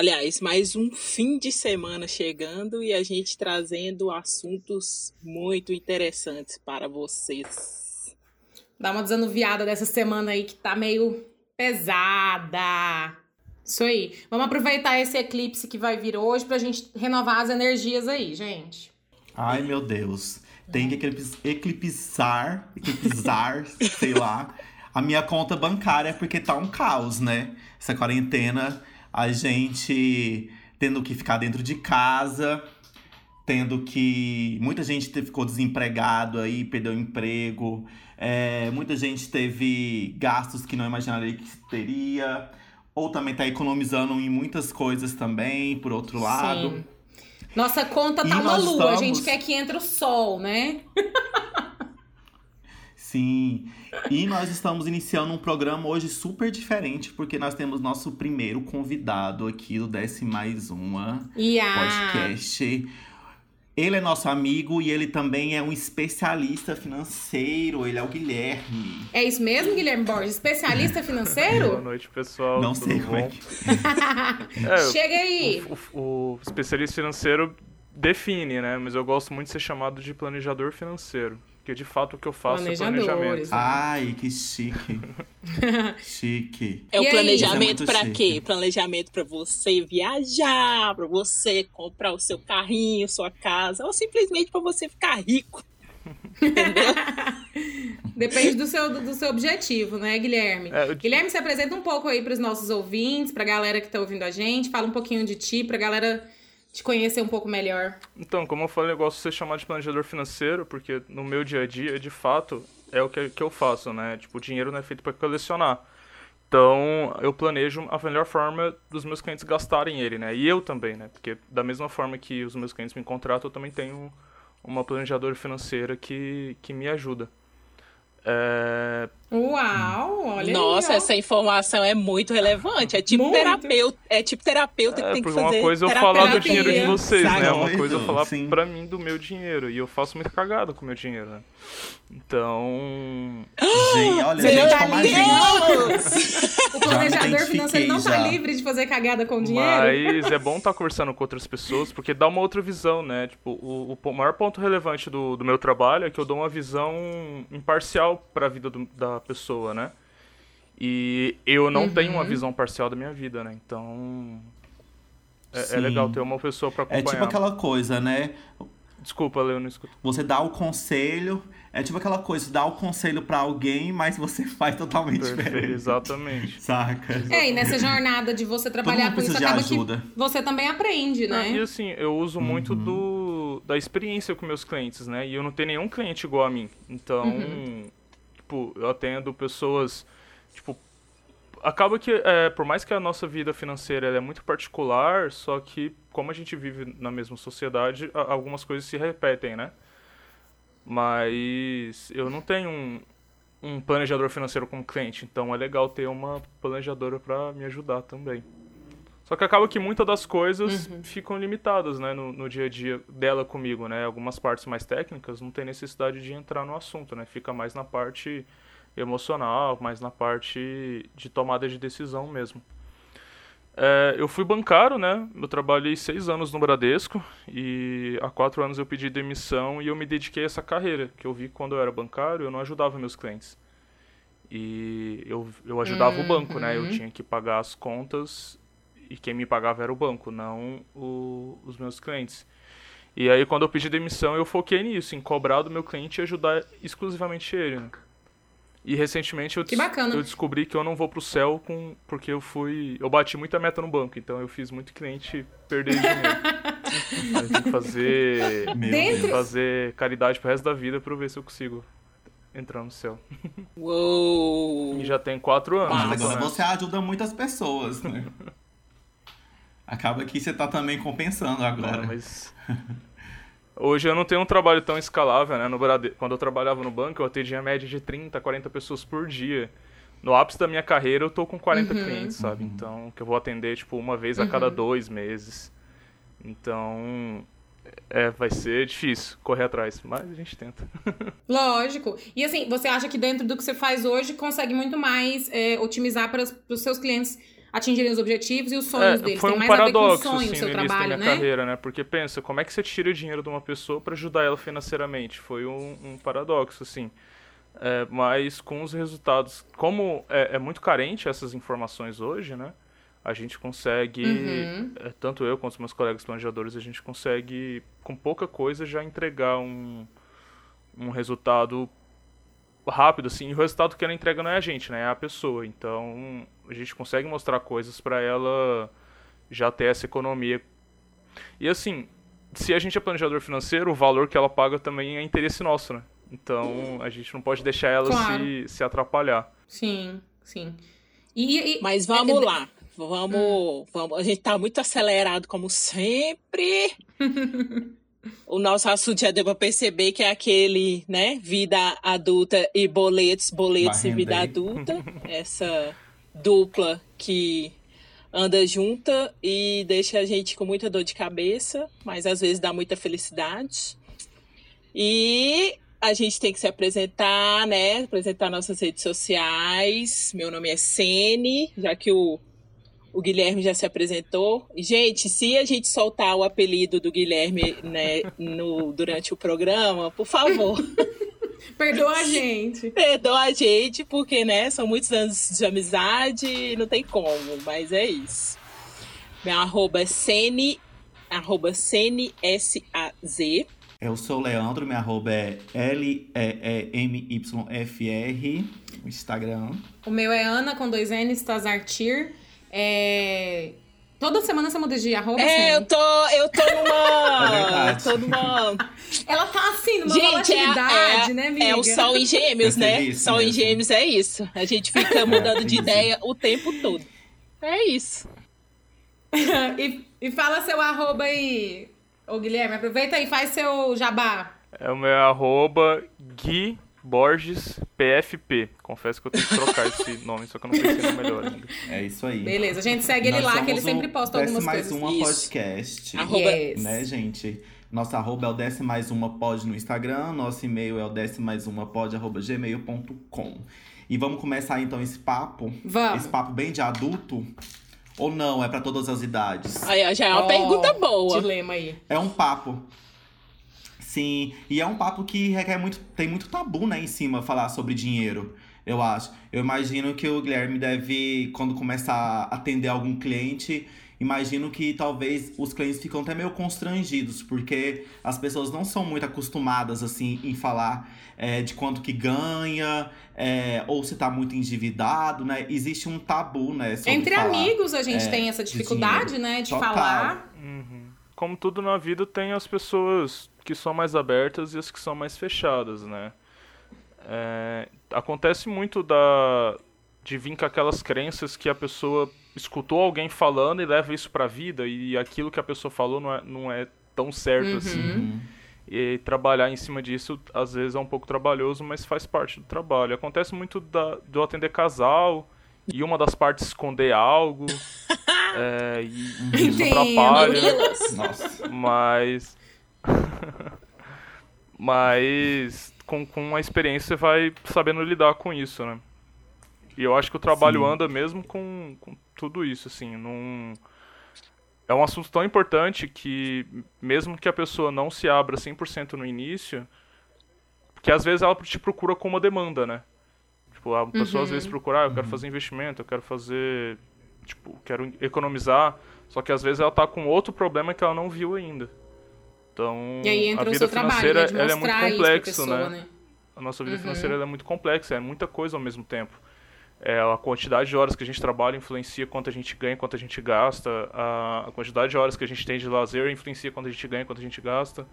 Aliás, mais um fim de semana chegando e a gente trazendo assuntos muito interessantes para vocês. Dá uma desanuviada dessa semana aí que tá meio pesada. Isso aí. Vamos aproveitar esse eclipse que vai vir hoje pra gente renovar as energias aí, gente. Ai, meu Deus. Tem que eclipse- eclipsar, eclipsar, sei lá, a minha conta bancária, porque tá um caos, né? Essa quarentena, a gente tendo que ficar dentro de casa, tendo que. Muita gente te- ficou desempregado aí, perdeu o emprego, é, muita gente teve gastos que não imaginaria que teria, ou também tá economizando em muitas coisas também, por outro lado. Sim. Nossa conta E tá uma nós lua, a estamos- gente quer que entre o sol, né? Sim. E nós estamos iniciando um programa hoje super diferente, porque nós temos nosso primeiro convidado aqui do Desce Mais Uma a... podcast. Ele é nosso amigo e ele também é um especialista financeiro. Ele é o Guilherme. É isso mesmo, Guilherme Borges? Especialista Boa financeiro? noite, pessoal. Não Tudo sei bom? como é que. É, Chega aí. o, o- o especialista financeiro define, né? Mas eu gosto muito de ser chamado de planejador financeiro. Porque de fato o que eu faço é planejamento. Planejadores. Ai, que chique. chique. É E o aí? planejamento é para quê? Planejamento para você viajar, para você comprar o seu carrinho, sua casa, ou simplesmente para você ficar rico. Depende do seu, do seu objetivo, né, Guilherme? É, eu- Guilherme, se apresenta um pouco aí pros nossos ouvintes, pra galera que tá ouvindo a gente. Fala um pouquinho de ti, pra galera te conhecer um pouco melhor. Então, como eu falei, eu gosto de ser chamado de planejador financeiro, porque no meu dia a dia, de fato, é o que, que eu faço, né? Tipo, o dinheiro não é feito para colecionar. Então, eu planejo a melhor forma dos meus clientes gastarem ele, né? E eu também, né? Porque da mesma forma que os meus clientes me contratam, eu também tenho uma planejadora financeira que, que me ajuda. É, Uau, olha Nossa, aí, essa informação é muito relevante. É tipo Muito. terapeuta, é tipo terapeuta que É, tem que fazer. uma coisa é eu falar do dinheiro de vocês, sabe? né? Uma coisa é eu falar sim. pra mim do meu dinheiro. E eu faço muita cagada com o meu dinheiro, né? Então. Gente, olha, Você gente, tá como a gente. Deus! O planejador financeiro não tá já. livre de fazer cagada com dinheiro? Mas é bom estar conversando com outras pessoas, porque dá uma outra visão, né? Tipo, o, o maior ponto relevante do, do meu trabalho é que eu dou uma visão imparcial pra vida do- da pessoa, né? E eu não tenho Uhum. uma visão parcial da minha vida, né? Então. É, é legal ter uma pessoa pra É acompanhar. tipo aquela coisa, né? Desculpa, Leo, não escuto. Você dá o conselho, é tipo aquela coisa, dá o conselho pra alguém, mas você faz totalmente Perfeito, diferente. exatamente. Saca? É, e nessa jornada de você trabalhar com isso, acaba ajuda. que você também aprende, Ah, e né? assim, eu uso muito do, da experiência com meus clientes, né? E eu não tenho nenhum cliente igual a mim. Então, tipo, eu atendo pessoas, tipo, acaba que, é, por mais que a nossa vida financeira é muito particular, só que como a gente vive na mesma sociedade, algumas coisas se repetem, né? Mas eu não tenho um, um planejador financeiro como cliente, então é legal ter uma planejadora para me ajudar também. Só que acaba que muitas das coisas ficam limitadas, né, no, no dia a dia dela comigo, né? Algumas partes mais técnicas não tem necessidade de entrar no assunto, né? Fica mais na parte emocional, mais na parte de tomada de decisão mesmo. É, eu fui bancário, né? Eu trabalhei seis anos no Bradesco e há quatro anos eu pedi demissão e eu me dediquei a essa carreira, que eu vi que quando eu era bancário eu não ajudava meus clientes. E eu, eu ajudava o banco, né? Eu tinha que pagar as contas e quem me pagava era o banco, não o- os meus clientes. E aí quando eu pedi demissão eu foquei nisso, em cobrar do meu cliente e ajudar exclusivamente ele. né? E recentemente eu, Que des- bacana. eu descobri que eu não vou pro céu com porque eu fui, eu bati muita meta no banco, então eu fiz muito cliente perder dinheiro. eu tenho que fazer Deus. fazer caridade pro resto da vida pra eu ver se eu consigo entrar no céu. Uou! E já tem quatro anos. Mas né, agora começo. você ajuda muitas pessoas, né? Acaba que você tá também compensando agora. É, mas Hoje eu não tenho um trabalho tão escalável, né? No Brade... Quando eu trabalhava no banco, eu atendia média de 30, 40 pessoas por dia. No ápice da minha carreira, eu tô com 40 uhum. clientes, sabe? Uhum. Então, que eu vou atender, tipo, uma vez a cada uhum. dois meses. Então, é, vai ser difícil correr atrás, mas a gente tenta. Lógico. E assim, você acha que dentro do que você faz hoje, consegue muito mais é, otimizar para os seus clientes atingirem os objetivos e os sonhos é, deles. Foi um Tem mais paradoxo, a ver o sonho, assim, seu trabalho, da minha né? carreira, né? Porque pensa, como é que você tira dinheiro de uma pessoa para ajudar ela financeiramente? Foi um, um paradoxo, assim. É, mas com os resultados, como é, é, muito carente essas informações hoje, né? A gente consegue, uhum. É, tanto eu quanto os meus colegas planejadores, a gente consegue, com pouca coisa, já entregar um, um resultado rápido, assim. E o resultado que ela entrega não é a gente, né? É a pessoa. Então, a gente consegue mostrar coisas para ela já ter essa economia. E assim, se a gente é planejador financeiro, o valor que ela paga também é interesse nosso, né? Então, a gente não pode deixar ela claro. se, se atrapalhar. Sim, sim. E, e, Mas vamos é, lá. Vamos, hum. vamos. A gente tá muito acelerado, como sempre. o nosso assunto já deu pra perceber que é aquele, né? Vida adulta e boletos, boletos e vida adulta. Essa dupla que anda junta e deixa a gente com muita dor de cabeça, mas às vezes dá muita felicidade. E a gente tem que se apresentar, né? Apresentar nossas redes sociais. Meu nome é Sene, já que o o Guilherme já se apresentou. Gente, se a gente soltar o apelido do Guilherme né, no, durante o programa, por favor. Perdoa a gente. Perdoa a gente, porque, né, são muitos anos de amizade e não tem como, mas é isso. Meu arroba é Sene, arroba Sene S-A-Z. Eu sou o Leandro, minha arroba é L-E-E-M-Y-F-R, Instagram. O meu é Ana com dois N's, Tazartir. É... Toda semana você muda de arroba? É, assim? eu tô, eu tô numa. É tô numa. Ela tá assim, numa gente, é, é, né, amiga? É o sol em gêmeos, é né? Sol mesmo. em gêmeos é isso. A gente fica mudando de ideia o tempo todo. É isso. e, e fala seu arroba aí, ô Guilherme. Aproveita aí, faz seu jabá. É o meu arroba Gui Borges PFP. Confesso que eu tenho que trocar esse nome, só que eu não sei se é melhor ainda. É isso aí. Beleza, a gente segue ele lá, que ele sempre posta algumas mais coisas. mais uma podcast. Arroba, yes. Né, gente? Nosso arroba é o desce mais uma pod no Instagram. Nosso e-mail é o desce mais uma pod, arroba gmail.com. E vamos começar então esse papo. Vamos. Esse papo bem de adulto. Ou não, é para todas as idades? Aí, já é uma oh, pergunta boa. Dilema aí. É um papo Sim, e é um papo que requer muito. Tem muito tabu, né, em cima falar sobre dinheiro, eu acho. Eu imagino que o Guilherme deve, quando começar a atender algum cliente, imagino que talvez os clientes ficam até meio constrangidos, porque as pessoas não são muito acostumadas, assim, em falar é, de quanto que ganha, é, ou se tá muito endividado, né? Existe um tabu, né? Entre falar, amigos a gente é, tem essa dificuldade, de né? De Total. falar. Uhum. Como tudo na vida, tem as pessoas que são mais abertas e as que são mais fechadas, né? É, acontece muito da de vir com aquelas crenças que a pessoa escutou alguém falando e leva isso para a vida e aquilo que a pessoa falou não é, não é tão certo uhum. assim. Uhum. E trabalhar em cima disso às vezes é um pouco trabalhoso, mas faz parte do trabalho. Acontece muito da, de eu atender casal e uma das partes esconder algo. é, e isso atrapalha. Nossa. Mas Mas com, com a experiência você vai sabendo lidar com isso, né? E eu acho que o trabalho Sim. anda mesmo com, com tudo isso, assim. Num... É um assunto tão importante que, mesmo que a pessoa não se abra 100% no início, que às vezes ela te procura com uma demanda, né? Tipo, a pessoa uhum. às vezes uhum. procura, ah, eu quero uhum. fazer investimento, eu quero fazer. Tipo, quero economizar. Só que às vezes ela tá com outro problema que ela não viu ainda. Então, e aí entra a vida financeira trabalho, né, ela é muito complexo, pessoa, né? né? A nossa vida uhum. financeira é muito complexa, é muita coisa ao mesmo tempo. É, a quantidade de horas que a gente trabalha influencia quanto a gente ganha, quanto a gente gasta. A, a quantidade de horas que a gente tem de lazer influencia quanto a gente ganha, quanto a gente gasta.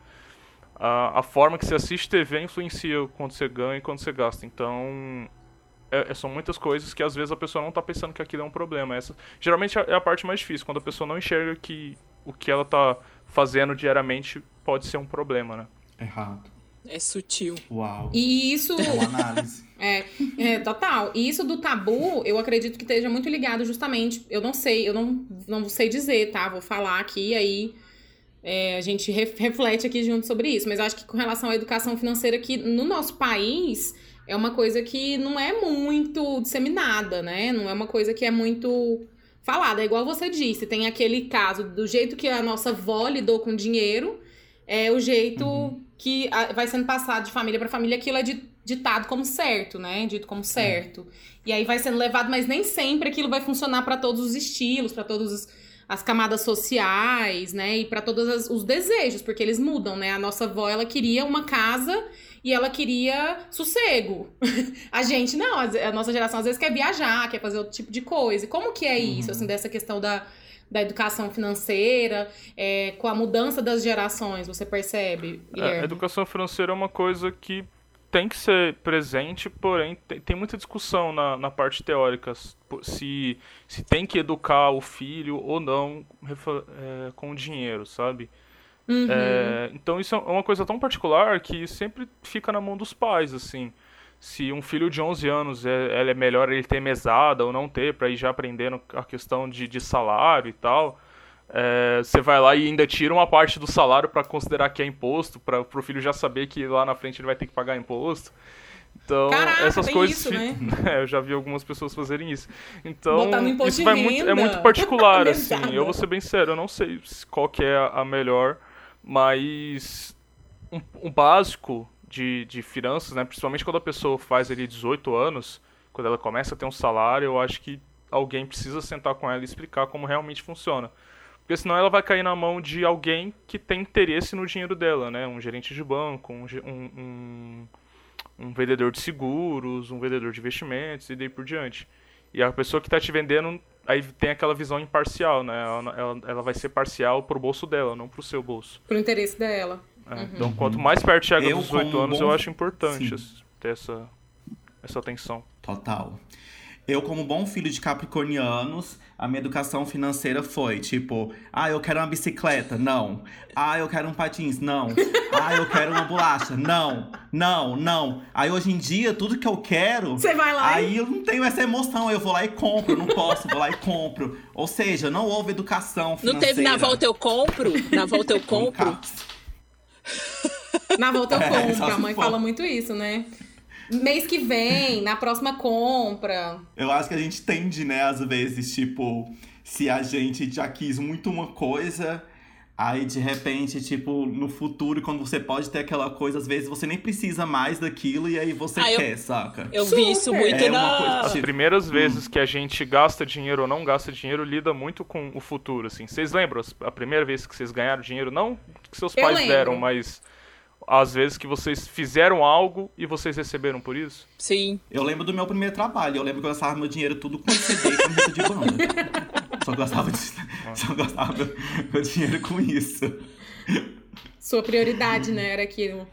A, a forma que você assiste TV influencia quanto você ganha e quanto você gasta. Então, é, é, são muitas coisas que às vezes a pessoa não está pensando que aquilo é um problema. Essa, geralmente é a parte mais difícil, quando a pessoa não enxerga que o que ela está fazendo diariamente pode ser um problema, né? Errado. É sutil. Uau. E isso. Boa análise. É, é, total. E isso do tabu, eu acredito que esteja muito ligado justamente. Eu não sei, eu não, não sei dizer, tá? Vou falar aqui, aí é, a gente reflete aqui junto sobre isso. Mas eu acho que com relação à educação financeira, que no nosso país é uma coisa que não é muito disseminada, né? Não é uma coisa que é muito falada. É igual você disse, tem aquele caso do jeito que a nossa avó lidou com dinheiro, é o jeito uhum. que vai sendo passado de família para família, aquilo é ditado como certo, né? Dito como certo. É. E aí vai sendo levado, mas nem sempre aquilo vai funcionar para todos os estilos, para todos os as camadas sociais, né? E para todos os desejos, porque eles mudam, né? A nossa avó, ela queria uma casa e ela queria sossego. a gente não, a nossa geração às vezes quer viajar, quer fazer outro tipo de coisa. E como que é isso, uhum. assim, dessa questão da, da educação financeira, é, com a mudança das gerações, você percebe? É, a educação financeira é uma coisa que tem que ser presente, porém tem, tem muita discussão na, na parte teórica se, se tem que educar o filho ou não é, com dinheiro, sabe? Uhum. É, então isso é uma coisa tão particular que sempre fica na mão dos pais, assim. Se um filho de 11 anos é, é melhor ele ter mesada ou não ter, para ir já aprendendo a questão de, de salário e tal é, você vai lá e ainda tira uma parte do salário para considerar que é imposto, para o filho já saber que lá na frente ele vai ter que pagar imposto. Então, Caraca, essas coisas. Isso, né? é, eu já vi algumas pessoas fazerem isso. Então, isso vai muito, é muito particular, assim. Eu vou ser bem sério, eu não sei qual que é a melhor, mas um, um básico de, de finanças, né? Principalmente quando a pessoa faz ali 18 anos, quando ela começa a ter um salário, eu acho que alguém precisa sentar com ela e explicar como realmente funciona. Porque senão ela vai cair na mão de alguém que tem interesse no dinheiro dela, né? Um gerente de banco, um, um, um vendedor de seguros, um vendedor de investimentos e daí por diante. E a pessoa que está te vendendo, aí tem aquela visão imparcial, né? Ela, ela, ela vai ser parcial pro bolso dela, não pro seu bolso. Pro interesse dela. É, uhum. Então, quanto mais perto chega dos 18 anos, bom... eu acho importante Sim. ter essa, essa atenção. Total. Eu, como bom filho de capricornianos, a minha educação financeira foi tipo: ah, eu quero uma bicicleta, não. Ah, eu quero um patins, não. Ah, eu quero uma bolacha, não. Não, não. Aí hoje em dia, tudo que eu quero. Você vai lá. Aí e... eu não tenho essa emoção, eu vou lá e compro, eu não posso, vou lá e compro. Ou seja, não houve educação financeira. Não teve na volta eu compro? Na volta eu compro? na volta eu é, compro. É, a mãe fala muito isso, né? Mês que vem, na próxima compra. Eu acho que a gente tende, né, às vezes, tipo, se a gente já quis muito uma coisa, aí de repente, tipo, no futuro, quando você pode ter aquela coisa, às vezes você nem precisa mais daquilo e aí você ah, quer, eu, saca? Eu vi isso muito é na... Coisa, As primeiras vezes que a gente gasta dinheiro ou não gasta dinheiro lida muito com o futuro, assim. Vocês lembram a primeira vez que vocês ganharam dinheiro? Não que seus pais deram, mas às vezes que vocês fizeram algo e vocês receberam por isso? Sim. Eu lembro do meu primeiro trabalho. Eu lembro que eu gastava meu dinheiro tudo com CD e com de banda. Só gastava, de, só gastava meu dinheiro com isso. Sua prioridade, né? Era aquilo.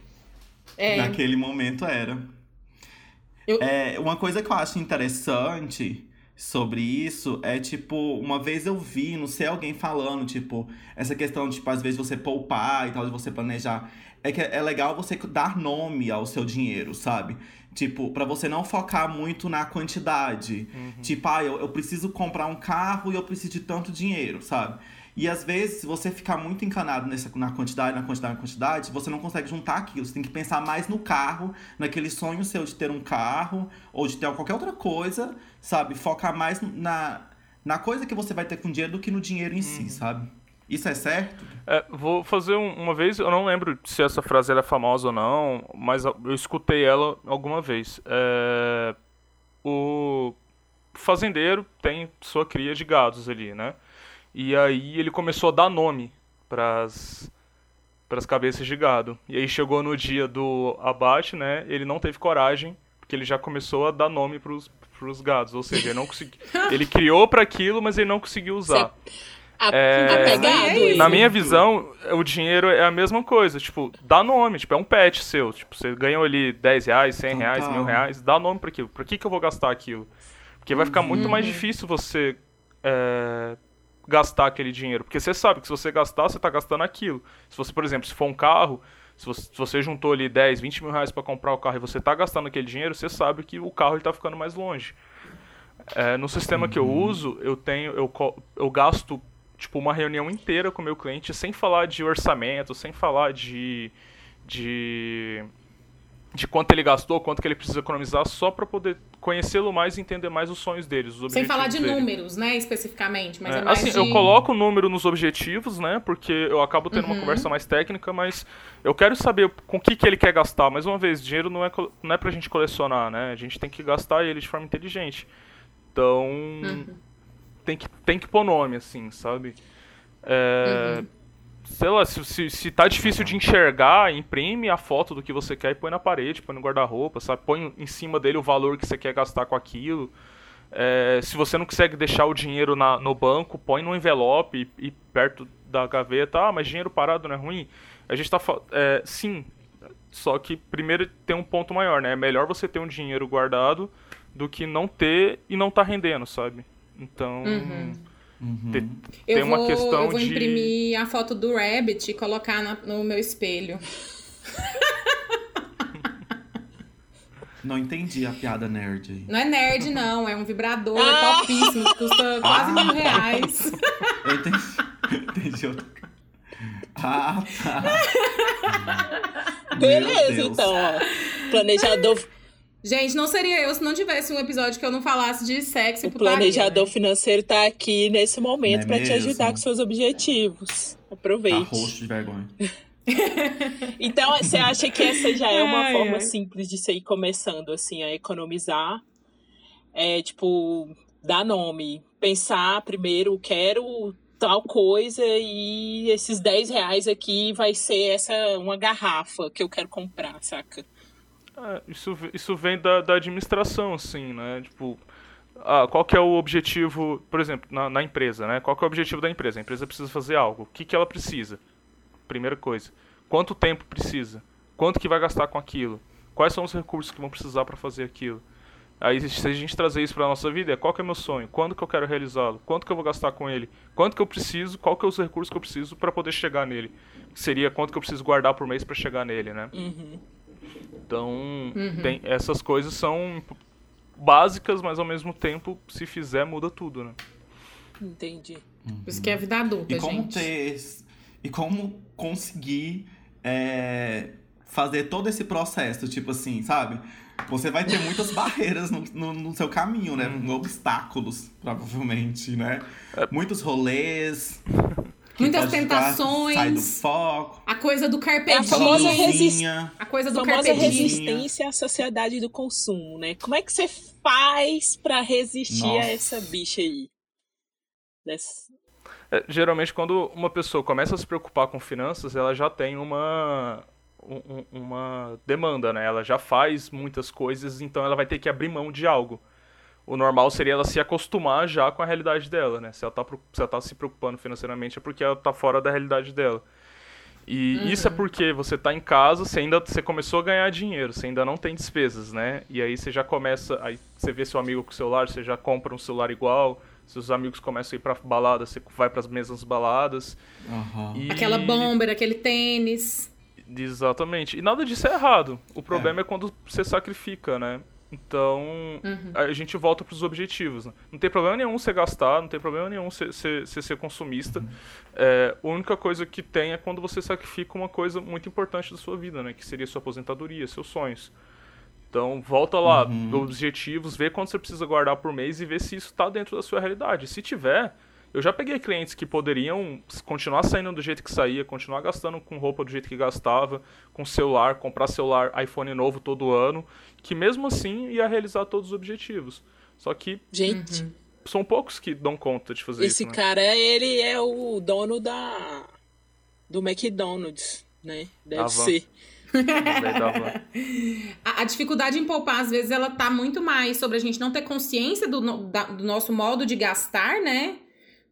É. Naquele momento era. Eu... É, uma coisa que eu acho interessante sobre isso é tipo, uma vez eu vi, não sei, alguém falando, tipo, essa questão de, tipo, às vezes você poupar e tal, de você planejar é que é legal você dar nome ao seu dinheiro, sabe? Tipo, para você não focar muito na quantidade. Uhum. Tipo, ah, eu, eu preciso comprar um carro e eu preciso de tanto dinheiro, sabe? E às vezes, se você ficar muito encanado nessa, na quantidade, na quantidade, na quantidade, você não consegue juntar aquilo. Você tem que pensar mais no carro, naquele sonho seu de ter um carro, ou de ter qualquer outra coisa, sabe? Focar mais na, na coisa que você vai ter com dinheiro do que no dinheiro em uhum. si, sabe? Isso é certo? É, vou fazer um, uma vez, eu não lembro se essa frase era famosa ou não, mas eu escutei ela alguma vez. É, o fazendeiro tem sua cria de gados ali, né? E aí ele começou a dar nome para as cabeças de gado. E aí chegou no dia do abate, né? Ele não teve coragem, porque ele já começou a dar nome para os gados, ou seja, ele não conseguiu. ele criou para aquilo, mas ele não conseguiu usar. É, é na minha visão, o dinheiro é a mesma coisa. Tipo, dá nome. Tipo, é um pet seu. Tipo, você ganhou ali 10 reais, 100 reais, mil reais. Dá nome pra aquilo. Pra que, que eu vou gastar aquilo? Porque vai ficar muito mais uhum. difícil você é, gastar aquele dinheiro. Porque você sabe que se você gastar, você tá gastando aquilo. Se você, por exemplo, se for um carro, se você, se você juntou ali 10, 20 mil reais para comprar o carro e você tá gastando aquele dinheiro, você sabe que o carro ele tá ficando mais longe. É, no sistema que eu uso, eu tenho. Eu, eu gasto tipo uma reunião inteira com o meu cliente sem falar de orçamento, sem falar de. de de quanto ele gastou, quanto que ele precisa economizar, só para poder conhecê-lo mais e entender mais os sonhos deles, os Sem falar de dele. números, né, especificamente, mas é, é mais assim, de... eu coloco o número nos objetivos, né, porque eu acabo tendo uhum. uma conversa mais técnica, mas eu quero saber com o que, que ele quer gastar. Mais uma vez, dinheiro não é, não é pra gente colecionar, né, a gente tem que gastar ele de forma inteligente. Então, uhum. Tem, que, tem que pôr nome, assim, sabe? É... Uhum sei lá, se, se, se tá difícil de enxergar, imprime a foto do que você quer e põe na parede, põe no guarda-roupa, sabe? Põe em cima dele o valor que você quer gastar com aquilo. É, se você não consegue deixar o dinheiro na, no banco, põe no envelope e, e, perto da gaveta. Ah, mas dinheiro parado não é ruim? A gente tá. É, sim, só que primeiro tem um ponto maior, né? É melhor você ter um dinheiro guardado do que não ter e não tá rendendo, sabe? Então. Uhum. Uhum. Tem, eu tem vou, uma questão Eu vou de... imprimir a foto do Rabbit e colocar na, no meu espelho. Não entendi a piada nerd aí. Não é nerd, não. É um vibrador ah! topíssimo que custa quase ah! mil reais. Eu entendi. entendi outra Ah, tá. Beleza, então. Ó. Planejador Gente, não seria eu se não tivesse um episódio que eu não falasse de sexo e O planejador financeiro tá aqui nesse momento é para te ajudar com seus objetivos. Aproveite. Tá roxo de vergonha. então, você acha que essa já é uma ai, forma ai. simples de você ir começando, assim, a economizar? É, tipo, dar nome. Pensar primeiro, quero tal coisa e esses 10 reais aqui vai ser essa uma garrafa que eu quero comprar, saca? É, isso, isso vem da, da administração, assim, né? Tipo, ah, qual que é o objetivo, por exemplo, na, na, empresa, né? Qual que é o objetivo da empresa? A empresa precisa fazer algo. O que, que ela precisa? Primeira coisa. Quanto tempo precisa? Quanto que vai gastar com aquilo? Quais são os recursos que vão precisar para fazer aquilo? Aí, se a gente trazer isso para nossa vida, é qual que é meu sonho? Quando que eu quero realizá-lo? Quanto que eu vou gastar com ele? Quanto que eu preciso? Qual que é os recursos que eu preciso para poder chegar nele? Seria quanto que eu preciso guardar por mês para chegar nele, né? Uhum. Então, uhum. tem, essas coisas são básicas, mas ao mesmo tempo, se fizer, muda tudo, né? Entendi. Uhum. Isso que é a vida adulta, e como gente. Ter, e como conseguir é, fazer todo esse processo, tipo assim, sabe? Você vai ter muitas barreiras no, no, no, seu caminho, né? Uhum. Obstáculos, provavelmente, né? É. Muitos rolês. Muitas tentações. Sai do foco. A coisa do é a famosa, resi a coisa do famosa resistência à sociedade do consumo, né? Como é que você faz para resistir Nossa. a essa bicha aí? Dessa... É, geralmente, quando uma pessoa começa a se preocupar com finanças, ela já tem uma, um, uma demanda, né? Ela já faz muitas coisas, então ela vai ter que abrir mão de algo o normal seria ela se acostumar já com a realidade dela, né? Se ela tá, se, ela tá se preocupando financeiramente é porque ela tá fora da realidade dela. E uhum. isso é porque você tá em casa, você ainda você começou a ganhar dinheiro, você ainda não tem despesas, né? E aí você já começa, aí você vê seu amigo com o celular, você já compra um celular igual, seus amigos começam a ir pra balada, você vai para as mesmas baladas. Uhum. E... Aquela bomber, aquele tênis. Exatamente. E nada disso é errado. O problema é, é quando você sacrifica, né? Então, uhum. a gente volta para os objetivos. Né? Não tem problema nenhum você gastar, não tem problema nenhum você, você, você ser consumista. Uhum. É, a única coisa que tem é quando você sacrifica uma coisa muito importante da sua vida, né? Que seria sua aposentadoria, seus sonhos. Então, volta lá, uhum. objetivos, vê quanto você precisa guardar por mês e vê se isso está dentro da sua realidade. Se tiver, eu já peguei clientes que poderiam continuar saindo do jeito que saía, continuar gastando com roupa do jeito que gastava, com celular, comprar celular, iPhone novo todo ano, que mesmo assim ia realizar todos os objetivos. Só que. Gente. Uhum. São poucos que dão conta de fazer esse isso. Esse né? cara, ele é o dono da. do McDonald's, né? Deve ser. a, a, dificuldade em poupar, às vezes, ela tá muito mais sobre a gente não ter consciência do, da, do nosso modo de gastar, né?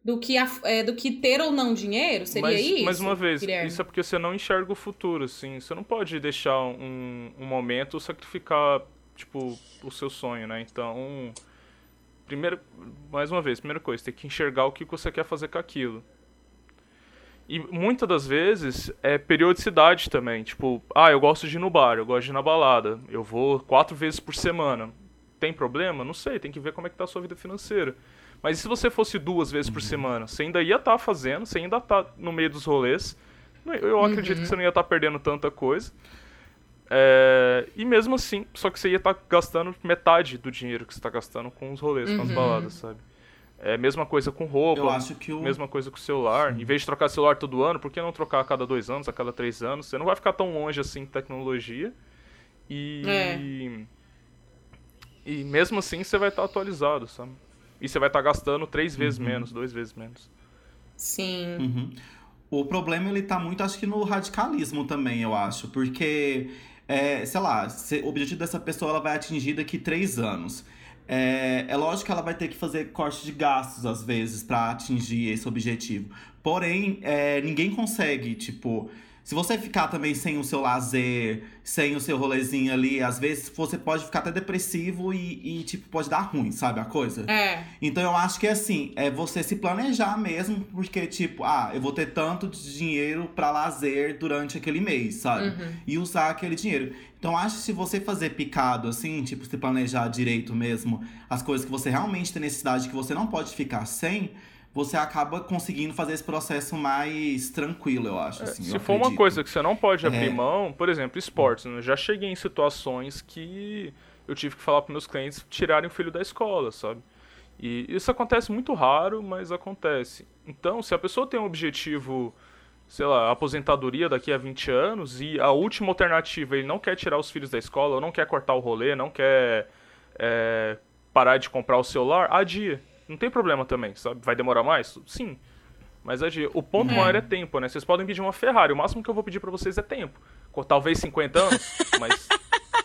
Do que, a, é, do que ter ou não dinheiro? Seria mas, isso? Mais uma vez, Guilherme? isso é porque você não enxerga o futuro, assim. Você não pode deixar um, um momento sacrificar, tipo, o seu sonho, né? Então, primeiro, mais uma vez, primeira coisa, tem que enxergar o que você quer fazer com aquilo. E muitas das vezes é periodicidade também. Tipo, ah, eu gosto de ir no bar, eu gosto de ir na balada. Eu vou quatro vezes por semana. Tem problema? Não sei, tem que ver como é que tá a sua vida financeira. Mas e se você fosse duas vezes por semana? Você ainda ia estar tá fazendo, você ainda tá no meio dos rolês. Eu acredito que você não ia estar tá perdendo tanta coisa. É, e mesmo assim, só que você ia estar tá gastando metade do dinheiro que você está gastando com os rolês, com as baladas, sabe? É mesma coisa com roupa, Eu acho que o... mesma coisa com o celular. Sim. Em vez de trocar celular todo ano, por que não trocar a cada dois anos, a cada três anos? Você não vai ficar tão longe assim de tecnologia. E. É. E mesmo assim você vai estar atualizado, sabe? E você vai estar gastando três vezes uhum. menos, duas vezes menos. Sim. Uhum. O problema ele tá muito, acho que no radicalismo também, eu acho. Porque, é, sei lá, o objetivo dessa pessoa ela vai atingir daqui três anos. É, é lógico que ela vai ter que fazer corte de gastos, às vezes, para atingir esse objetivo. Porém, é, ninguém consegue, tipo. Se você ficar também sem o seu lazer, sem o seu rolezinho ali, às vezes você pode ficar até depressivo e, e, tipo, pode dar ruim, sabe a coisa? É. Então eu acho que assim, é você se planejar mesmo, porque, tipo, ah, eu vou ter tanto de dinheiro para lazer durante aquele mês, sabe? Uhum. E usar aquele dinheiro. Então acho que se você fazer picado, assim, tipo, se planejar direito mesmo, as coisas que você realmente tem necessidade, que você não pode ficar sem você acaba conseguindo fazer esse processo mais tranquilo, eu acho. Assim, é, se eu for uma coisa que você não pode abrir é. mão, por exemplo, esportes. Né? Eu já cheguei em situações que eu tive que falar para meus clientes tirarem o filho da escola, sabe? E isso acontece muito raro, mas acontece. Então, se a pessoa tem um objetivo, sei lá, aposentadoria daqui a 20 anos, e a última alternativa ele não quer tirar os filhos da escola, ou não quer cortar o rolê, não quer é, parar de comprar o celular, adia não tem problema também, sabe? Vai demorar mais? Sim. Mas o ponto é. maior é tempo, né? Vocês podem pedir uma Ferrari. O máximo que eu vou pedir para vocês é tempo. Talvez 50 anos, mas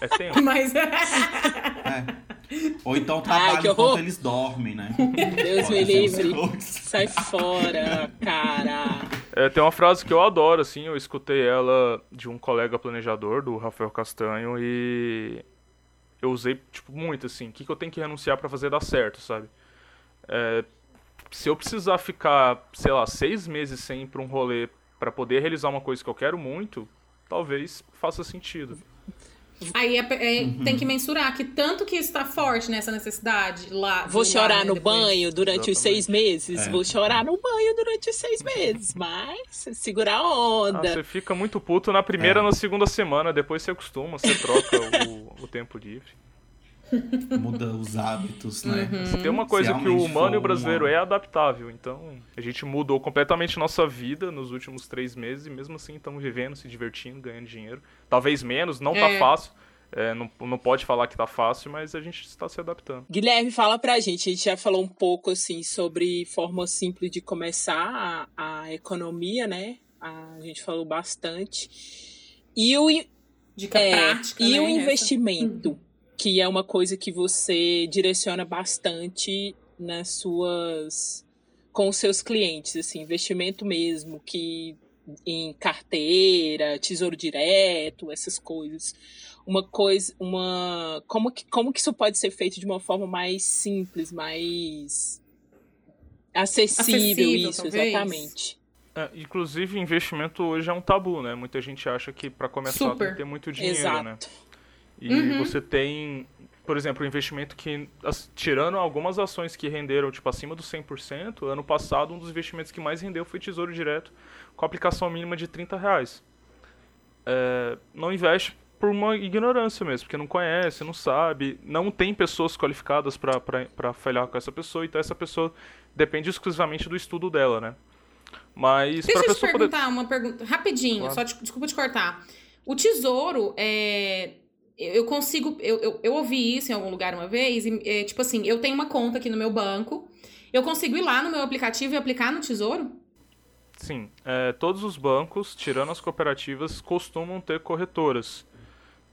é tempo. Mas é. Ou então trabalho enquanto eles dormem, né? Deus me livre. Sai fora, cara. É, tem uma frase que eu adoro, assim, eu escutei ela de um colega planejador, do Rafael Castanho, e eu usei, tipo, muito, assim, o que, que eu tenho que renunciar para fazer dar certo, sabe? É, se eu precisar ficar, sei lá, seis meses sem ir pra um rolê para poder realizar uma coisa que eu quero muito, talvez faça sentido. Aí é, é, uhum. tem que mensurar que tanto que está forte nessa necessidade lá. Vou chorar lá, né, no depois. banho durante Exatamente. os seis meses. É. Vou chorar no banho durante os seis meses. Mas segurar a onda. Ah, você fica muito puto na primeira, é. na segunda semana. Depois você acostuma, você troca o, o tempo livre. Muda os hábitos, né? Uhum. Tem uma coisa que o humano e o brasileiro uma... é adaptável. Então, a gente mudou completamente nossa vida nos últimos três meses e mesmo assim estamos vivendo, se divertindo, ganhando dinheiro. Talvez menos, não tá é. tá fácil. É, não, não pode falar que tá fácil, mas a gente está se adaptando. Guilherme, fala pra gente. A gente já falou um pouco assim sobre forma simples de começar a, a economia, né? A, a gente falou bastante. E o, Dica é, prática, e né? o investimento. Essa que é uma coisa que você direciona bastante nas suas com os seus clientes, assim, investimento mesmo, que em carteira, tesouro direto, essas coisas. Uma coisa, uma como que como que isso pode ser feito de uma forma mais simples, mais acessível, acessível isso, talvez. exatamente. É, inclusive, investimento hoje é um tabu, né? Muita gente acha que para começar Super. tem que ter muito dinheiro, né? Exato. né? E uhum. você tem, por exemplo, um investimento que, tirando algumas ações que renderam tipo acima dos 100%, ano passado um dos investimentos que mais rendeu foi Tesouro Direto, com aplicação mínima de 30 reais. É, não investe por uma ignorância mesmo, porque não conhece, não sabe, não tem pessoas qualificadas para falhar com essa pessoa, então essa pessoa depende exclusivamente do estudo dela, né? Mas Deixa eu te perguntar poder... uma pergunta rapidinho, claro. só te, desculpa te cortar. O tesouro é eu consigo. Eu, eu, eu, ouvi isso em algum lugar uma vez, e, é, tipo assim, eu tenho uma conta aqui no meu banco. Eu consigo ir lá no meu aplicativo e aplicar no Tesouro? Sim. É, todos os bancos, tirando as cooperativas, costumam ter corretoras.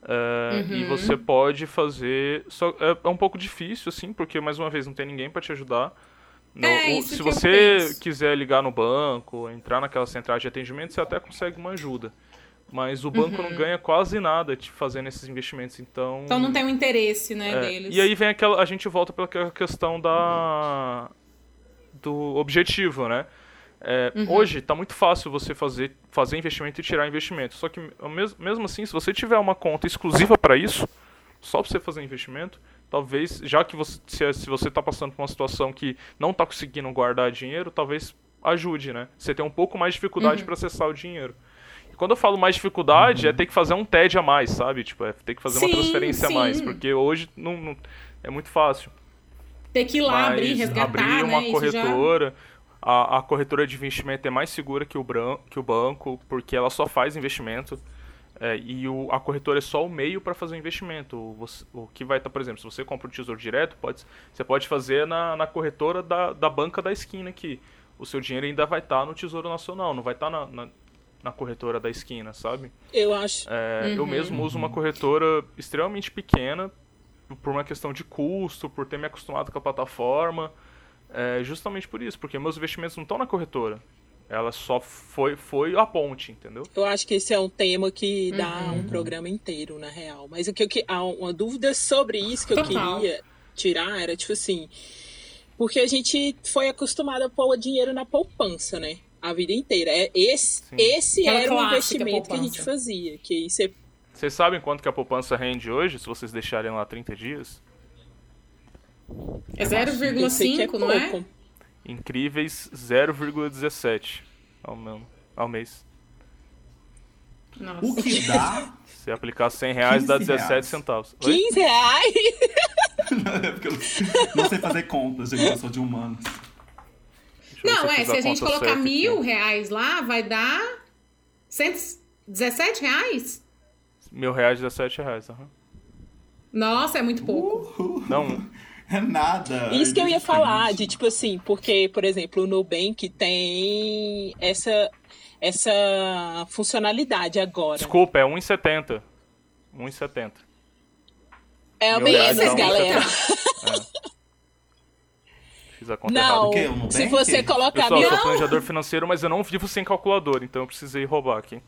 É, uhum. E você pode fazer. Só, é, é, um pouco difícil, assim, porque, mais uma vez, não tem ninguém para te ajudar. No, é, se você quiser ligar no banco, entrar naquela central de atendimento, você até consegue uma ajuda. Mas o banco não ganha quase nada te fazendo esses investimentos, então. Então não tem um interesse, né, É, deles. E aí vem aquela. A gente volta para aquela questão da. do objetivo, né? É, Hoje tá muito fácil você fazer, fazer investimento e tirar investimento. Só que mesmo assim, se você tiver uma conta exclusiva para isso, só para você fazer investimento, talvez, já que você, se, se você tá passando por uma situação que não tá conseguindo guardar dinheiro, talvez ajude, né? Você tem um pouco mais de dificuldade para acessar o dinheiro. Quando eu falo mais dificuldade, é ter que fazer um TED a mais, sabe? Tipo, é ter que fazer Sim, uma transferência sim. a mais, porque hoje não, não- é muito fácil. Ter que ir lá Mas abrir, resgatar, abrir uma né? Isso já- corretora, a, a corretora de investimento é mais segura que o, bran, que o banco, porque ela só faz investimento. é, e o, a corretora é só o meio para fazer o investimento. O, você- o que vai estar, por exemplo, se você compra o tesouro direto, pode, você pode fazer na, na corretora da, da banca da esquina aqui. O seu dinheiro ainda vai estar no Tesouro Nacional, não vai estar na, na, na corretora da esquina, sabe? Eu acho. É, Eu mesmo uso uma corretora extremamente pequena, por uma questão de custo, por ter me acostumado com a plataforma. É, justamente por isso, porque meus investimentos não estão na corretora. Ela só foi, foi a ponte, entendeu? Eu acho que esse é um tema que dá um programa inteiro, na real. Mas o que eu que há uma dúvida sobre isso que eu Total. queria tirar era tipo assim, porque a gente foi acostumado a pôr dinheiro na poupança, né? A vida inteira. É esse, Sim. esse Aquela era o investimento que a gente fazia, que você Vocês sabem quanto que a poupança rende hoje, se vocês deixarem lá 30 dias? É eu sei que é 0,5, não é? Incríveis 0,17 ao, ao mês. Nossa. O que dá? Se aplicar 100 reais, dá 15 17 reais. centavos. Oi? 15 reais! É porque eu não sei fazer contas, gente. Eu sou de humanos. Não, é, se a gente conta colocar certa mil reais lá, vai dar 117 reais? Mil reais, 17 reais. aham. Nossa, é muito pouco. Não, É nada. Isso que eu ia É falar, de tipo assim, porque, por exemplo, o Nubank tem essa, essa funcionalidade agora. desculpa, é 1,70. 1,70. É o menos, um galera. Fiz a conta Não, errada. Se você colocar Pessoal, eu sou planejador financeiro, mas eu não vivo sem calculadora, então eu precisei roubar aqui.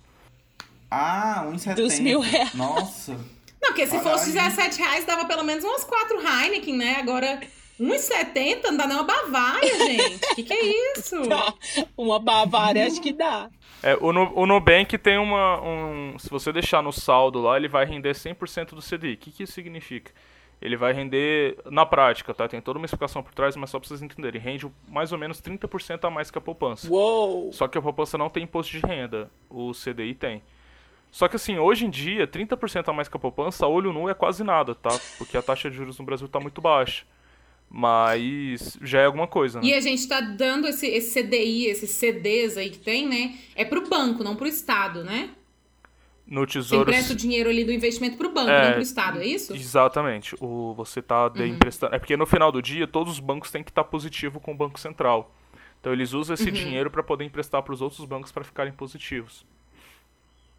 Ah, 1,70. Dos mil reais. Nossa. Não, porque se fosse Caralho. 17 reais, dava pelo menos umas 4 Heineken, né? Agora, 1,70 não dá nem uma Bavária, gente. Que que é isso? Uma Bavária, acho que dá. É, o, Nu- o Nubank tem uma. Um, se você deixar no saldo lá, ele vai render 100% do CDI. O que, que isso significa? Ele vai render, na prática, tá? Tem toda uma explicação por trás, mas só pra vocês entenderem. Rende mais ou menos 30% a mais que a poupança. Uou! Só que a poupança não tem imposto de renda, o CDI tem. Só que assim, hoje em dia, 30% a mais que a poupança, a olho nu é quase nada, tá? Porque a taxa de juros no Brasil tá muito baixa. Mas já é alguma coisa, né? E a gente tá dando esse, esse CDI, esses CDs aí que tem, né? É pro banco, não pro Estado, né? No Você Tesouro... empresta o dinheiro ali do investimento pro banco, É, não pro Estado, é isso? Exatamente. O, você tá de emprestando. É porque no final do dia, todos os bancos têm que estar positivo com o Banco Central. Então eles usam esse dinheiro para poder emprestar para os outros bancos para ficarem positivos.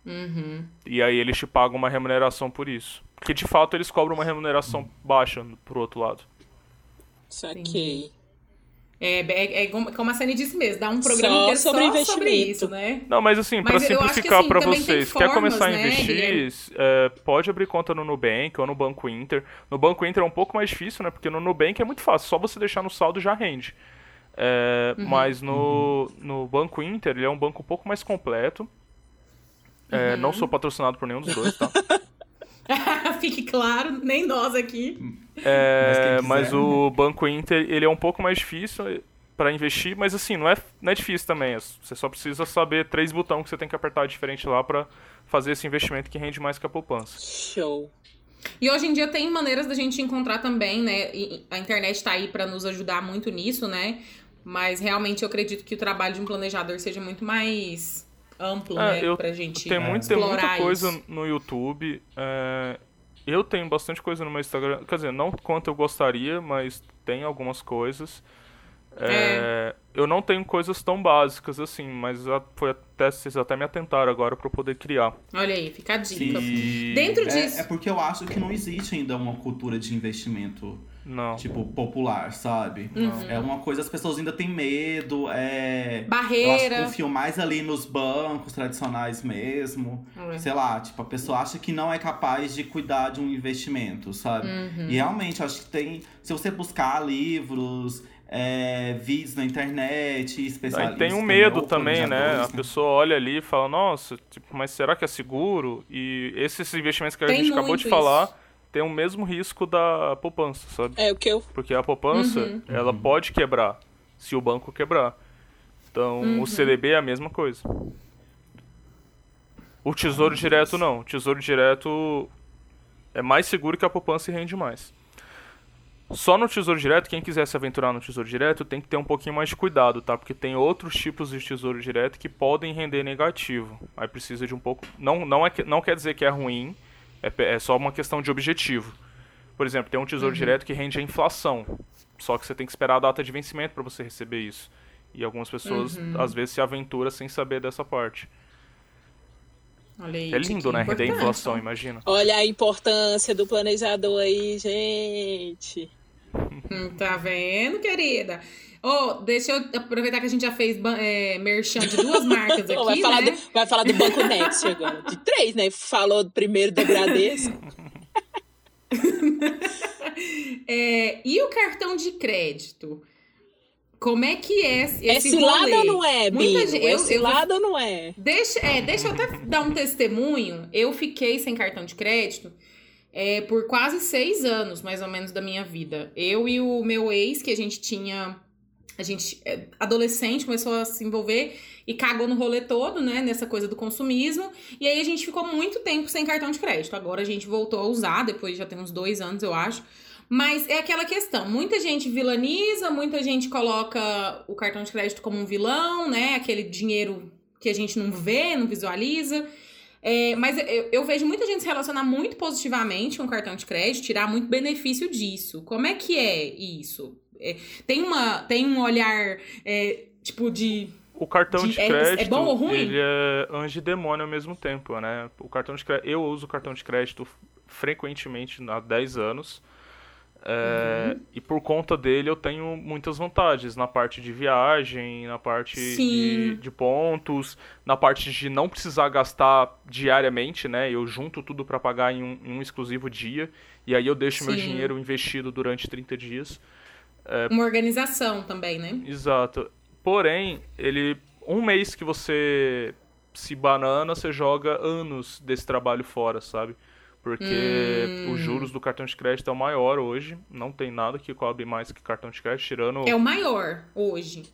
Uhum. E aí eles te pagam uma remuneração por isso. Porque de fato eles cobram uma remuneração baixa pro outro lado. Saquei. É, é, é como, a Sani disse mesmo, dá um programa Só inteiro sobre só investimento. sobre isso, né? Não, mas assim, para simplificar assim, para vocês, quer formas, começar a né, investir, é, pode abrir conta no Nubank ou no Banco Inter. No Banco Inter é um pouco mais difícil, né? Porque no Nubank é muito fácil, só você deixar no saldo já rende. É, Uhum. Mas no, no Banco Inter, ele é um banco um pouco mais completo. É, Uhum. Não sou patrocinado por nenhum dos dois, tá? Fique claro, nem nós aqui. É, Mas mas o Banco Inter, ele é um pouco mais difícil para investir, mas assim, não é, não é difícil também. Você só precisa saber três botões que você tem que apertar diferente lá para fazer esse investimento que rende mais que a poupança. Show. E hoje em dia tem maneiras da gente encontrar também, né? E a internet tá aí pra nos ajudar muito nisso, né? Mas realmente eu acredito que o trabalho de um planejador seja muito mais amplo, É, né? eu- pra gente Tem, muito, tem muita explorar coisa isso. no YouTube. é, eu tenho bastante coisa no meu Instagram. Quer dizer, não quanto eu gostaria, mas tem algumas coisas. É, Eu não tenho coisas tão básicas assim, mas a- foi até, vocês até me atentaram agora para poder criar. Olha aí, fica a dica. E- Dentro É, disso. é porque eu acho que não existe ainda uma cultura de investimento Não. tipo, popular, sabe? É uma coisa, as pessoas ainda têm medo, é. Barreira. Que confiam mais ali nos bancos tradicionais mesmo. É. Sei lá, tipo, a pessoa acha que não é capaz de cuidar de um investimento, sabe? Uhum. E realmente, acho que tem. Se você buscar livros, é, vídeos na internet, Aí especialistas. tem um medo também, né? A pessoa olha ali e fala, nossa, tipo, mas será que é seguro? E esses investimentos que a Tem gente acabou de falar tem o mesmo risco da poupança, sabe? É o que eu. Porque a poupança, Uhum. ela pode quebrar se o banco quebrar. Então, Uhum. o CDB é a mesma coisa. O Tesouro Direto não. O Tesouro Direto é mais seguro que a poupança e rende mais. Só no Tesouro Direto, quem quiser se aventurar no Tesouro Direto tem que ter um pouquinho mais de cuidado, tá? Porque tem outros tipos de Tesouro Direto que podem render negativo. Aí precisa de um pouco. Não, não, é, que- não quer dizer que é ruim, é, é só uma questão de objetivo. Por exemplo, tem um Tesouro Direto que rende a inflação. Só que você tem que esperar a data de vencimento para você receber isso. E algumas pessoas, às vezes, se aventuram sem saber dessa parte. Olha aí, É lindo, dica né? Render a inflação, imagina. Olha a importância do planejador aí, gente. Hum, Tá vendo, querida? Ô, deixa eu aproveitar que a gente já fez é, merchan de duas marcas Ó, vai, aqui, falar né? do, vai falar do Banco Next agora. De três, né? Falou primeiro da Bradesco. É, e o cartão de crédito? Como é que é esse É cilada ou não é, Muita Bino? gente- É eu- cilada ou não é? Deixa, é, deixa eu até dar um testemunho. Eu fiquei sem cartão de crédito é, por quase seis anos, mais ou menos, da minha vida. Eu e o meu ex, que a gente tinha. A gente, é, adolescente, começou a se envolver e cagou no rolê todo, né? Nessa coisa do consumismo. E aí a gente ficou muito tempo sem cartão de crédito. Agora a gente voltou a usar, depois já tem uns dois anos, eu acho. Mas é aquela questão, muita gente vilaniza, muita gente coloca o cartão de crédito como um vilão, né? Aquele dinheiro que a gente não vê, não visualiza. É, mas eu, eu vejo muita gente se relacionar muito positivamente com o cartão de crédito, tirar muito benefício disso. Como é que é isso? É, tem, uma, tem um olhar, é, tipo, de. O cartão De- de é- é crédito, bom ou ruim? ele é anjo e demônio ao mesmo tempo, né? O cartão de crédito, eu uso o cartão de crédito frequentemente há 10 anos. É, Uhum. E por conta dele eu tenho muitas vantagens na parte de viagem, na parte de, de pontos, na parte de não precisar gastar diariamente, né? Eu junto tudo para pagar em um, em um exclusivo dia e aí eu deixo meu Sim. dinheiro investido durante 30 dias. Uma organização também, né? Exato. Porém, ele. Um mês que você se banana, você joga anos desse trabalho fora, sabe? Porque Hum. os juros do cartão de crédito é o maior hoje. Não tem nada que cobre mais que cartão de crédito, tirando. É o maior hoje.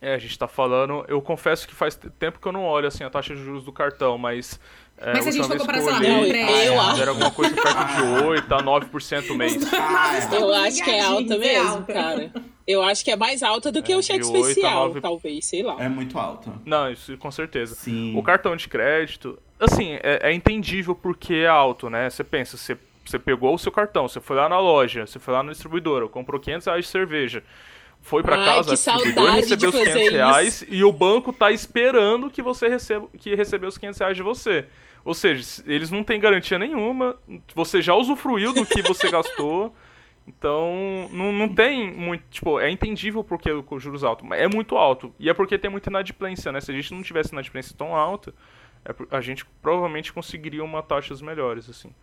É, a gente tá falando. Eu confesso que faz tempo que eu não olho assim a taxa de juros do cartão, mas. É, Mas se a gente for comparar, sei lá, olhei, com o eu acho. Era alguma coisa perto de 8 a 9% o mês. Ah, é. Eu acho que é alta é mesmo, alta. cara. Eu acho que é mais alta do que É, o cheque especial, nove- talvez, sei lá. É muito alto. Não, isso com certeza. Sim. O cartão de crédito, assim, é, é entendível porque é alto, né? Você pensa, você, você pegou o seu cartão, você foi lá na loja, você foi lá na distribuidora, comprou 500 reais de cerveja, foi pra Ai, casa, saudade recebeu os fazer 500 isso. reais e o banco tá esperando que você receba, que recebeu os 500 reais de você. Ou seja, eles não têm garantia nenhuma, você já usufruiu do que você gastou. Então, não, não tem muito. Tipo, é entendível porque o juros alto, mas é muito alto. E é porque tem muita inadimplência, né? Se a gente não tivesse inadimplência tão alta, é a gente provavelmente conseguiria uma taxas melhores, assim.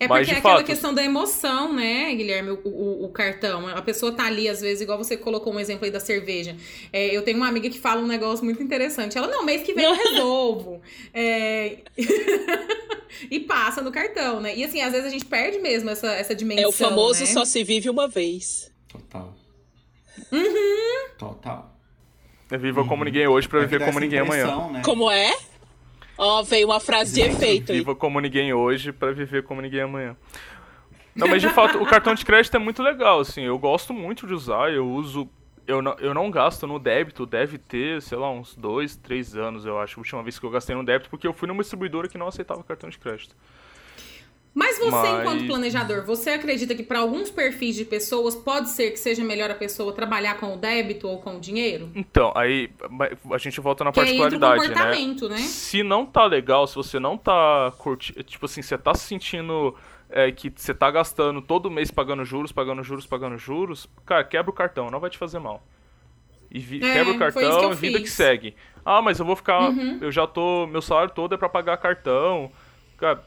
É porque é aquela fato- questão da emoção, né, Guilherme? O, o- o cartão. A pessoa tá ali, às vezes, igual você colocou um exemplo aí da cerveja. É, eu tenho uma amiga que fala um negócio muito interessante. Ela, não, mês que vem eu resolvo. É, e passa no cartão, né? E assim, às vezes a gente perde mesmo essa, essa dimensão. É o famoso né? só se vive uma vez. Total. Uhum. Total. É viva como ninguém hoje pra É viver como ninguém amanhã. Né? Como é? Ó, veio uma frase de efeito aí. Viva como ninguém hoje pra viver como ninguém amanhã. Não, mas de fato, o cartão de crédito é muito legal, assim. Eu gosto muito de usar, eu uso. Eu não, eu não gasto no débito, deve ter, sei lá, uns dois, três anos, eu acho, a última vez que eu gastei no débito, porque eu fui numa distribuidora que não aceitava cartão de crédito. Mas você, Mas- enquanto planejador, você acredita que para alguns perfis de pessoas pode ser que seja melhor a pessoa trabalhar com o débito ou com o dinheiro? Então, aí a gente volta na Que particularidade, né? né? Se não tá legal, se você não tá curtindo. Tipo assim, você tá se sentindo é, que você tá gastando todo mês pagando juros, pagando juros, pagando juros, cara, quebra o cartão, não vai te fazer mal. E vi, É, quebra o que cartão e vida fiz. que segue. Ah, mas eu vou ficar. Uhum. Eu já tô. Meu salário todo é pra pagar cartão. Cara,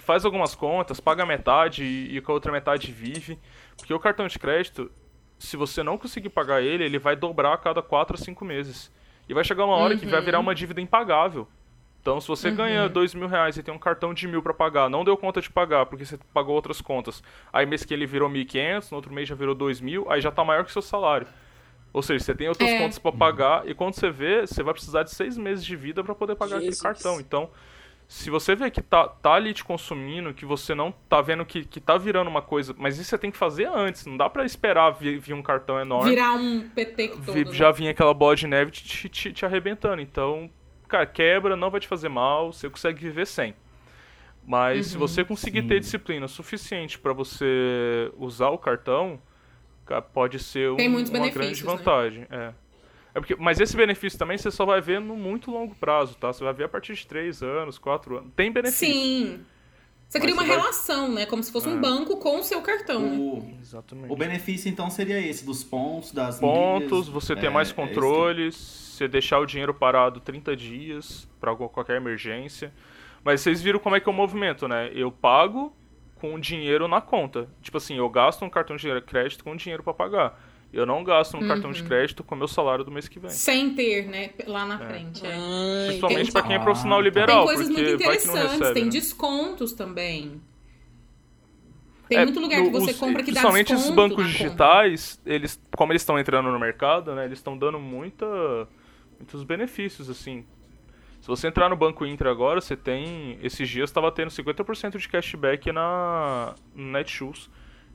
faz algumas contas, paga metade e, e com a outra metade vive. Porque o cartão de crédito, se você não conseguir pagar ele, ele vai dobrar a cada 4 a 5 meses. E vai chegar uma hora que vai virar Uhum. uma dívida impagável. Então, se você ganha dois mil reais e tem um cartão de mil pra pagar, não deu conta de pagar porque você pagou outras contas. Aí mês que ele virou 1.500, no outro mês já virou dois mil, aí já tá maior que o seu salário. Ou seja, você tem outras É. contas pra pagar e quando você vê, você vai precisar de seis meses de vida pra poder pagar Jesus. aquele cartão. Então, se você vê que tá, tá ali te consumindo, que você não tá vendo que, que tá virando uma coisa, mas isso você tem que fazer antes, não dá pra esperar vir, vir um cartão enorme Virar um peteco todo. vi- né? já vinha aquela bola de neve te, te, te arrebentando. Então, cara, quebra, não vai te fazer mal, você consegue viver sem. Mas se você conseguir ter disciplina suficiente pra você usar o cartão, pode ser um- uma grande né? vantagem. É. É porque, mas esse benefício também você só vai ver no muito longo prazo, tá? Você vai ver a partir de 3 anos, 4 anos. Tem benefício. Sim. Você Mas cria uma você vai- relação, né? Como se fosse É. um banco com o seu cartão, né? O, Exatamente. o benefício, então, seria esse, dos pontos, das pontos, milhas, você é, ter mais é isso que- controles, você deixar o dinheiro parado 30 dias para qualquer emergência. Mas vocês viram como é que é o movimento, né? Eu pago com o dinheiro na conta. Tipo assim, eu gasto um cartão de crédito com dinheiro para pagar. Eu não gasto um cartão Uhum. de crédito com o meu salário do mês que vem. Sem ter, né? Lá na frente. é. Ai, Principalmente para quem é Ah, profissional tá. liberal, Tem coisas porque muito vai que não interessantes, recebe. tem né? descontos também. Tem É, muito lugar que no- você os- compra que dá Principalmente desconto esses bancos compra. digitais, eles, como eles estão entrando no mercado, né, eles estão dando muita, muitos benefícios, assim. Se você entrar no Banco Inter agora, você tem. Esses dias estava tendo 50% de cashback na no Netshoes.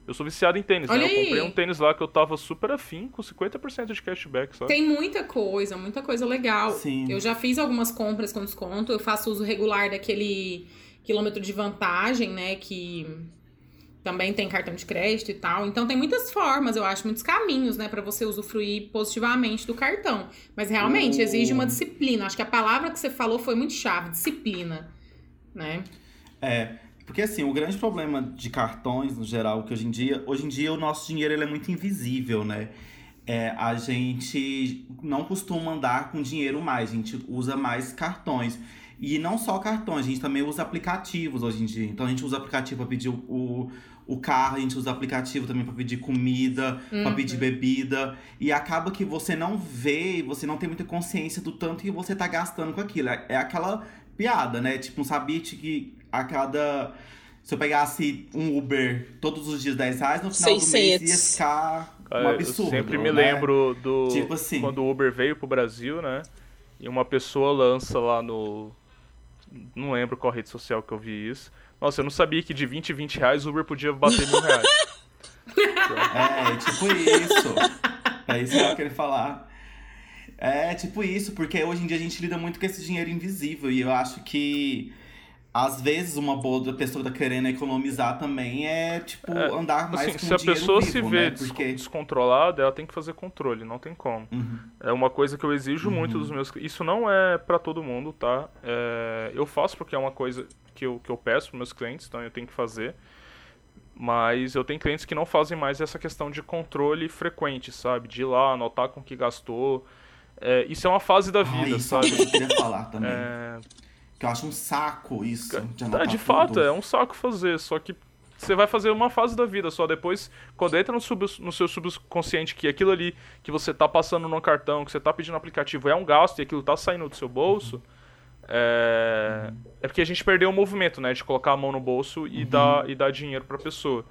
Eu sou viciado em tênis, Olha né? Eu comprei um tênis lá que eu tava super afim, com 50% de cashback, sabe? Tem muita coisa, muita coisa legal. Sim. Eu já fiz algumas compras com desconto. Eu faço uso regular daquele quilômetro de vantagem, né? Que também tem cartão de crédito e tal. Então tem muitas formas, eu acho, muitos caminhos, né, Pra você usufruir positivamente do cartão. Mas realmente O- exige uma disciplina. Acho que a palavra que você falou foi muito chave, disciplina, né? É, porque assim, o grande problema de cartões, no geral, que hoje em dia, hoje em dia o nosso dinheiro ele é muito invisível, né? É, a gente não costuma andar com dinheiro mais, a gente usa mais cartões. E não só cartões, a gente também usa aplicativos hoje em dia. Então a gente usa aplicativo para pedir o, o, o carro, a gente usa aplicativo também para pedir comida, para pedir bebida. E acaba que você não vê, você não tem muita consciência do tanto que você tá gastando com aquilo. É, é aquela piada, né? Tipo, um sabite que a cada. Se eu pegasse um Uber todos os dias 10 reais, no final do mês 600. ia ficar um Cara, absurdo. eu sempre me né? lembro do. Tipo assim. Quando o Uber veio pro Brasil, né? E uma pessoa lança lá no. Não lembro qual rede social que eu vi isso. Nossa, eu não sabia que de 20 em 20 reais o Uber podia bater mil reais. É, tipo isso. É isso que eu queria falar. É, tipo isso, porque hoje em dia a gente lida muito com esse dinheiro invisível. E eu acho que, às vezes, uma boa pessoa tá querendo economizar também é, tipo, andar mais Assim, com se a pessoa vivo, se né? vê des- Porque... descontrolada, ela tem que fazer controle, não tem como. Uhum. É uma coisa que eu exijo muito dos meus. Isso não é pra todo mundo, tá? É, Eu faço porque é uma coisa que eu, que eu peço pros meus clientes, então eu tenho que fazer. Mas eu tenho clientes que não fazem mais essa questão de controle frequente, sabe? De ir lá, anotar com que gastou. É, isso é uma fase da Ah, vida, isso é uma sabe? coisa que eu queria falar também. É, Que eu acho um saco isso. De é, anotar de fato, tudo. é um saco fazer, só que você vai fazer uma fase da vida, só depois, quando entra no, sub- no seu subconsciente que aquilo ali que você tá passando no cartão, que você tá pedindo no aplicativo é um gasto e aquilo tá saindo do seu bolso, é, é porque a gente perdeu o movimento, né, de colocar a mão no bolso e, dar, e dar dinheiro pra pessoa.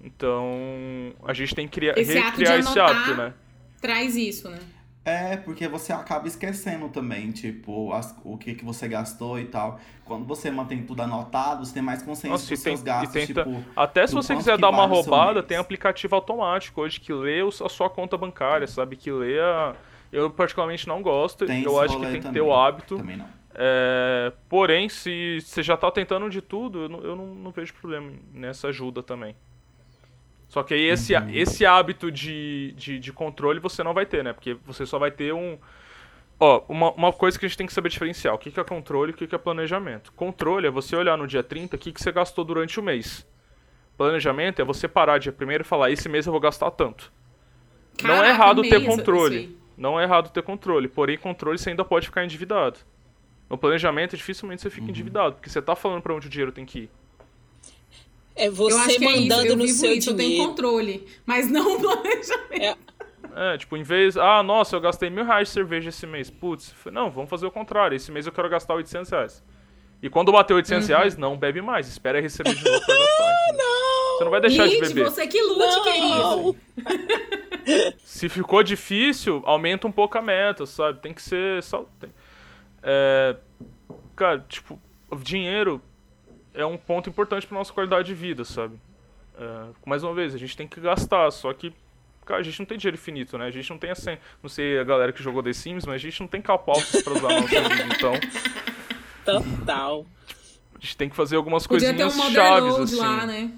Então, a gente tem que criar, Esse ato de recriar esse anotar- hábito, né? Traz isso, né? É, porque você acaba esquecendo também, tipo, as- o que, que você gastou e tal. Quando você mantém tudo anotado, você tem mais consciência Nossa, dos seus tem- gastos, tenta. tipo... até se você quiser dar uma roubada, tem aplicativo automático hoje que lê a sua conta bancária, sabe? Que lê a. Eu particularmente não gosto, Tem eu acho que tem que ter também. o hábito. Também não. É, porém, se você já tá tentando de tudo, eu não, eu não- não vejo problema nessa ajuda também. Só que aí esse, Uhum. esse hábito de, de, de controle você não vai ter, né? Porque você só vai ter um. Ó, uma, uma coisa que a gente tem que saber diferenciar: o que, que é controle e o que, que é planejamento. Controle é você olhar no dia 30 o que, que você gastou durante o mês. Planejamento é você parar dia primeiro e falar, esse mês eu vou gastar tanto. não Caraca, é errado ter amei isso- controle. Não é errado ter controle. Porém, controle você ainda pode ficar endividado. No planejamento, dificilmente você Uhum. fica endividado, porque você tá falando pra onde o dinheiro tem que ir. É Eu acho você que é isso, mandando eu no vivo seu isso, eu tenho dinheiro. controle, mas não planejamento. É, tipo, em vez. Ah, nossa, eu gastei mil reais de cerveja esse mês. Putz, não, vamos fazer o contrário. Esse mês eu quero gastar 800 reais. E quando bater 800 Uhum. reais, não bebe mais. Espera receber de novo pra gastar. entendeu? Você não vai deixar de Gente, beber. você que lute, querido. Se ficou difícil, aumenta um pouco a meta, sabe? Tem que ser. Só, tem- É, cara, tipo, o dinheiro é um ponto importante pra nossa qualidade de vida, sabe? É, mais uma vez, a gente tem que gastar, só que. Cara, a gente não tem dinheiro infinito, né? A gente não tem assim. Não sei a galera que jogou The Sims, mas a gente não tem calpautos pra usar na nossa vida. Então, Total. a gente tem que fazer algumas Podia ter coisinhas um chaves, assim. lá, né?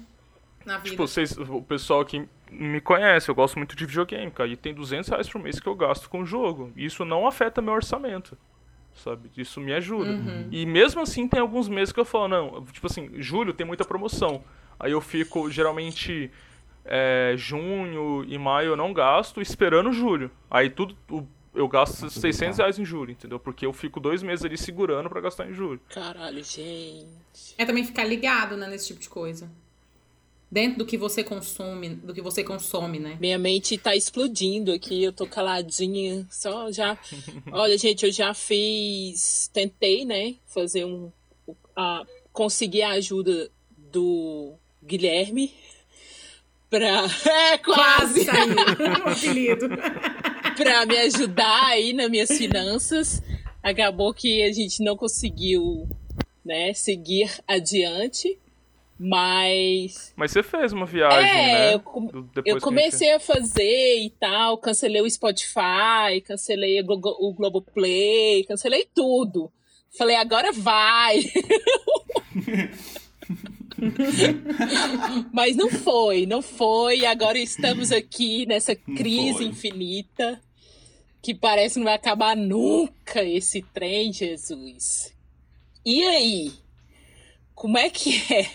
Na vida. Tipo, vocês, o pessoal que me conhece, eu gosto muito de videogame, cara. E tem 200 reais por mês que eu gasto com o jogo. E isso não afeta meu orçamento. Sabe? Isso me ajuda. Uhum. E mesmo assim, tem alguns meses que eu falo, não, tipo assim, julho tem muita promoção. Aí eu fico, geralmente, é, junho e maio eu não gasto, esperando julho. Aí tudo, o- eu gasto 600 reais em julho, entendeu? Porque eu fico dois meses ali segurando pra gastar em julho. Caralho, gente. É também ficar ligado, né, nesse tipo de coisa. Dentro do que você consome, do que você consome, né? Minha mente tá explodindo aqui, eu tô caladinha, só já. Olha, gente, eu já fiz, tentei, né, fazer um a conseguir a ajuda do Guilherme pra é Quase quase saiu para me ajudar aí nas minhas finanças. Acabou que a gente não conseguiu, né, seguir adiante, mas Mas você fez uma viagem, É, né? eu com- eu comecei a fazer e tal, cancelei o Spotify, cancelei o Glo- o Globoplay, cancelei tudo. Falei, agora vai. Mas não foi, não foi. Agora estamos aqui nessa crise infinita que parece que não vai acabar nunca esse trem, Jesus. E aí? Como é que é?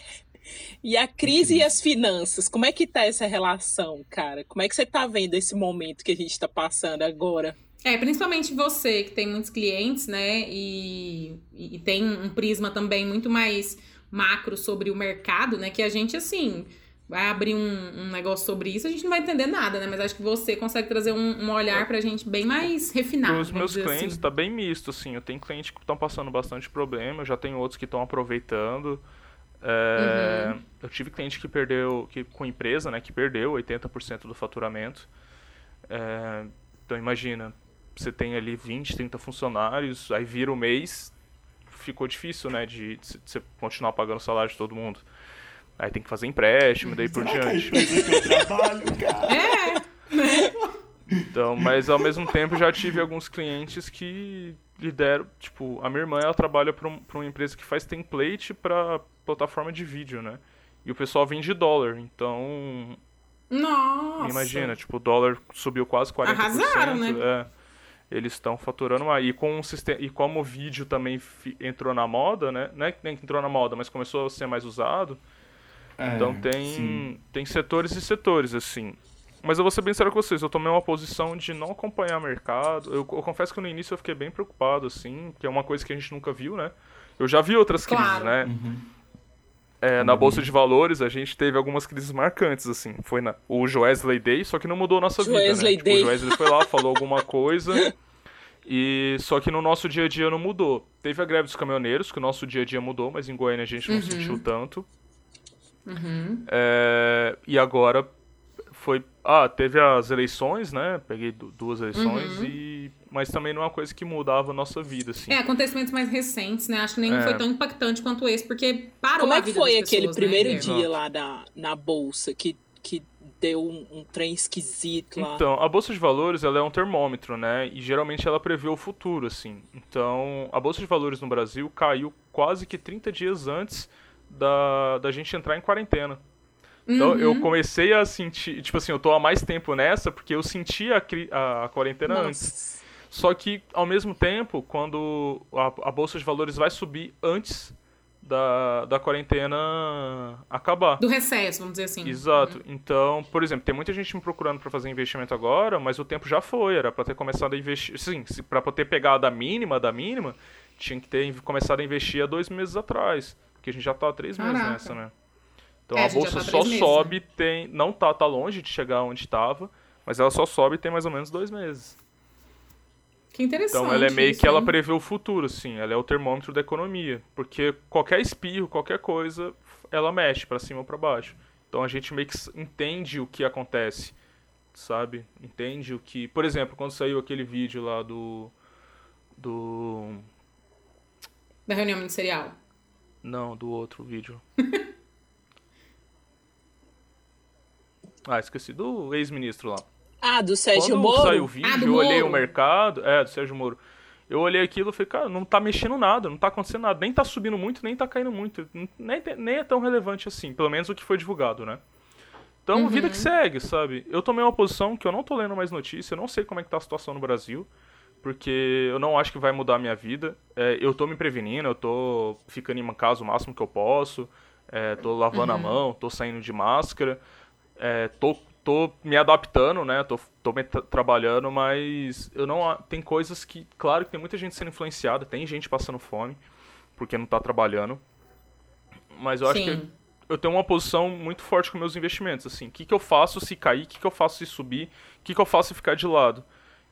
E a crise e as finanças, como é que tá essa relação, cara? Como é que você tá vendo esse momento que a gente tá passando agora? É, principalmente você que tem muitos clientes, né? E, e tem um prisma também muito mais macro sobre o mercado, né? Que a gente, assim, vai abrir um, um negócio sobre isso, a gente não vai entender nada, né? Mas acho que você consegue trazer um, um olhar pra gente bem mais refinado. Para os meus clientes assim. tá bem misto, assim. Eu tenho clientes que estão passando bastante problema, eu já tenho outros que estão aproveitando. É, Uhum. Eu tive cliente que perdeu, que, com empresa, né, que perdeu 80% do faturamento. É, então imagina, você tem ali 20, 30 funcionários, aí vira o mês, ficou difícil, né, de, de você continuar pagando o salário de todo mundo. Aí tem que fazer empréstimo, daí por diante. trabalho, cara? Então, mas ao mesmo tempo já tive alguns clientes que lideram, tipo, a minha irmã ela trabalha para um, pra uma empresa que faz template para plataforma de vídeo, né? E o pessoal vende dólar, então Nossa! imagina, tipo, o dólar subiu quase 40%. Arrasaram, né? É, eles estão faturando mais. E, com um sistema, e como o vídeo também entrou na moda, né? Não é que nem que entrou na moda, mas começou a ser mais usado, É, então tem, sim. tem setores e setores, assim. Mas eu vou ser bem sério com vocês, eu tomei uma posição de não acompanhar mercado. Eu, eu confesso que no início eu fiquei bem preocupado, assim, que é uma coisa que a gente nunca viu, né? Eu já vi outras crises, Claro. né? Uhum. É, na Bolsa de Valores, a gente teve algumas crises marcantes, assim. Foi na, o Joesley Day, só que não mudou a nossa Joesley vida, né? Tipo, Day. o Joesley foi lá, falou alguma coisa, e só que no nosso dia a dia não mudou. Teve a greve dos caminhoneiros, que o nosso dia a dia mudou, mas em Goiânia a gente não sentiu tanto. Uhum. É, e agora foi. Ah, teve as eleições, né? Peguei du- duas eleições, Uhum. e mas também não é uma coisa que mudava a nossa vida, assim. É, acontecimentos mais recentes, né? Acho que nenhum É. foi tão impactante quanto esse, porque parou Como a é que vida foi aquele pessoas, primeiro né, dia lá da, na bolsa que, que deu um, um trem esquisito lá? Então, a bolsa de valores ela é um termômetro, né? E geralmente ela prevê o futuro, assim. Então, a bolsa de valores no Brasil caiu quase que 30 dias antes da, da gente entrar em quarentena. Então, eu comecei a sentir, tipo assim, eu tô há mais tempo nessa porque eu senti a, a, a quarentena antes. Nossa. Só que, ao mesmo tempo, quando a, a bolsa de valores vai subir antes da, da quarentena acabar. Do recesso, vamos dizer assim. Exato. Uhum. Então, por exemplo, tem muita gente me procurando para fazer investimento agora, mas o tempo já foi, era para ter começado a investir. Sim, para ter pegado a mínima da mínima, tinha que ter começado a investir há dois meses atrás. Porque a gente já tá há três meses Caraca. nessa, né? Então É, a bolsa tá só meses, sobe, tem. Não tá, tá longe de chegar onde estava, mas ela só sobe tem mais ou menos dois meses. Que interessante. Então ela é meio isso, que ela hein? prevê o futuro, assim. Ela é o termômetro da economia. Porque qualquer espirro, qualquer coisa, ela mexe pra cima ou pra baixo. Então a gente meio que entende o que acontece, sabe? Entende o que. Por exemplo, quando saiu aquele vídeo lá do. Do. Da reunião ministerial. Não, do outro vídeo. ah, esqueci. Do ex-ministro lá. Ah, do Sérgio Quando Moro? saiu o vídeo, Ah, eu olhei Moro. o mercado. É, do Sérgio Moro. Eu olhei aquilo e falei, cara, não tá mexendo nada, não tá acontecendo nada. Nem tá subindo muito, nem tá caindo muito. Nem, nem é tão relevante assim, pelo menos o que foi divulgado, né? Então, vida que segue, sabe? Eu tomei uma posição que eu não tô lendo mais notícia, eu não sei como é que tá a situação no Brasil, porque eu não acho que vai mudar a minha vida. É, eu tô me prevenindo, eu tô ficando em casa o máximo que eu posso, é, tô lavando a mão, tô saindo de máscara, é, tô, tô me adaptando, né? Tô, tô me tra- trabalhando, mas eu não. Tem coisas que. Claro que tem muita gente sendo influenciada, tem gente passando fome, porque não tá trabalhando. Mas eu acho Sim. que eu tenho uma posição muito forte com meus investimentos, assim. O que, que eu faço se cair? O que, que eu faço se subir? O que, que eu faço se ficar de lado?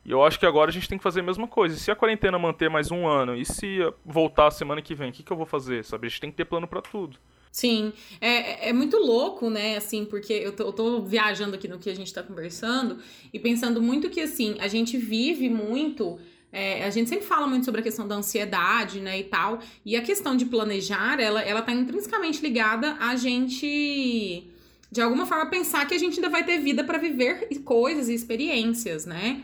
E eu acho que agora a gente tem que fazer a mesma coisa. E se a quarentena manter mais um ano? E se voltar a semana que vem? O que, que eu vou fazer? Sabe? A gente tem que ter plano pra tudo. Sim, é, é muito louco, né, assim, porque eu tô, eu tô viajando aqui no que a gente tá conversando e pensando muito que, assim, a gente vive muito, é, a gente sempre fala muito sobre a questão da ansiedade, né, e tal, e a questão de planejar, ela, ela tá intrinsecamente ligada a gente, de alguma forma, pensar que a gente ainda vai ter vida pra viver coisas e experiências, né,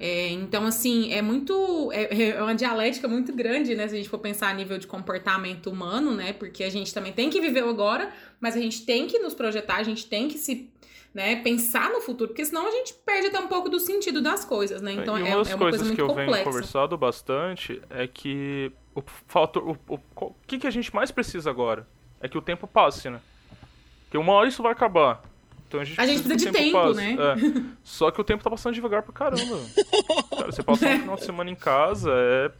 é, então, assim, é muito. É, é uma dialética muito grande, né? Se a gente for pensar a nível de comportamento humano, né? Porque a gente também tem que viver o agora, mas a gente tem que nos projetar, a gente tem que se. Né, pensar no futuro, porque senão a gente perde até um pouco do sentido das coisas, né? Então e é, uma das é uma coisas coisa que muito eu venho complexa. conversado bastante é que o fator. O, o, o que, que a gente mais precisa agora? É que o tempo passe, né? Porque uma hora isso vai acabar. Então a gente A gente precisa que precisa de tempo tempo, né? É. Só que o tempo tá passando devagar pra caramba. Cara, você passar um final de semana em casa é.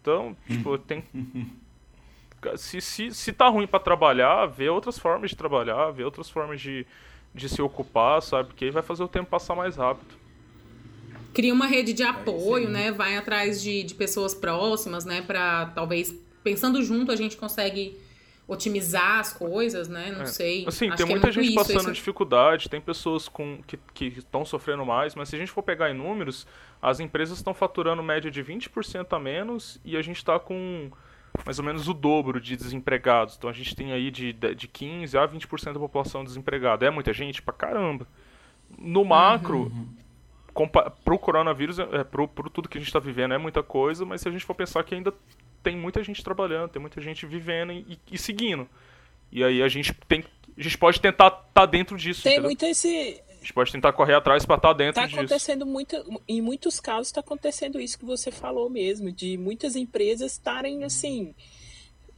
Então, tipo, tem. Se, se, se tá ruim pra trabalhar, vê outras formas de trabalhar, vê outras formas de, de se ocupar, sabe? Porque aí vai fazer o tempo passar mais rápido. Cria uma rede de É apoio, né? Vai atrás de, de pessoas próximas, né? Pra talvez, pensando junto, a gente consegue otimizar as coisas, né? Não É. sei. Assim, Acho tem que é muita muito gente isso, passando isso- dificuldade, tem pessoas com, que estão sofrendo mais, mas se a gente for pegar em números, as empresas estão faturando média de 20% a menos e a gente está com mais ou menos o dobro de desempregados. Então a gente tem aí de, de 15% a 20% da população desempregada. É muita gente? Pra caramba. No macro, compa- pro coronavírus, é, pro, pro tudo que a gente está vivendo é muita coisa, mas se a gente for pensar que ainda tem muita gente trabalhando, tem muita gente vivendo e, e seguindo. E aí a gente tem. A gente pode tentar estar tá dentro disso. Tem entendeu? muito esse. A gente pode tentar correr atrás pra estar dentro Tá disso. acontecendo muito. Em muitos casos tá acontecendo isso que você falou mesmo, de muitas empresas estarem assim.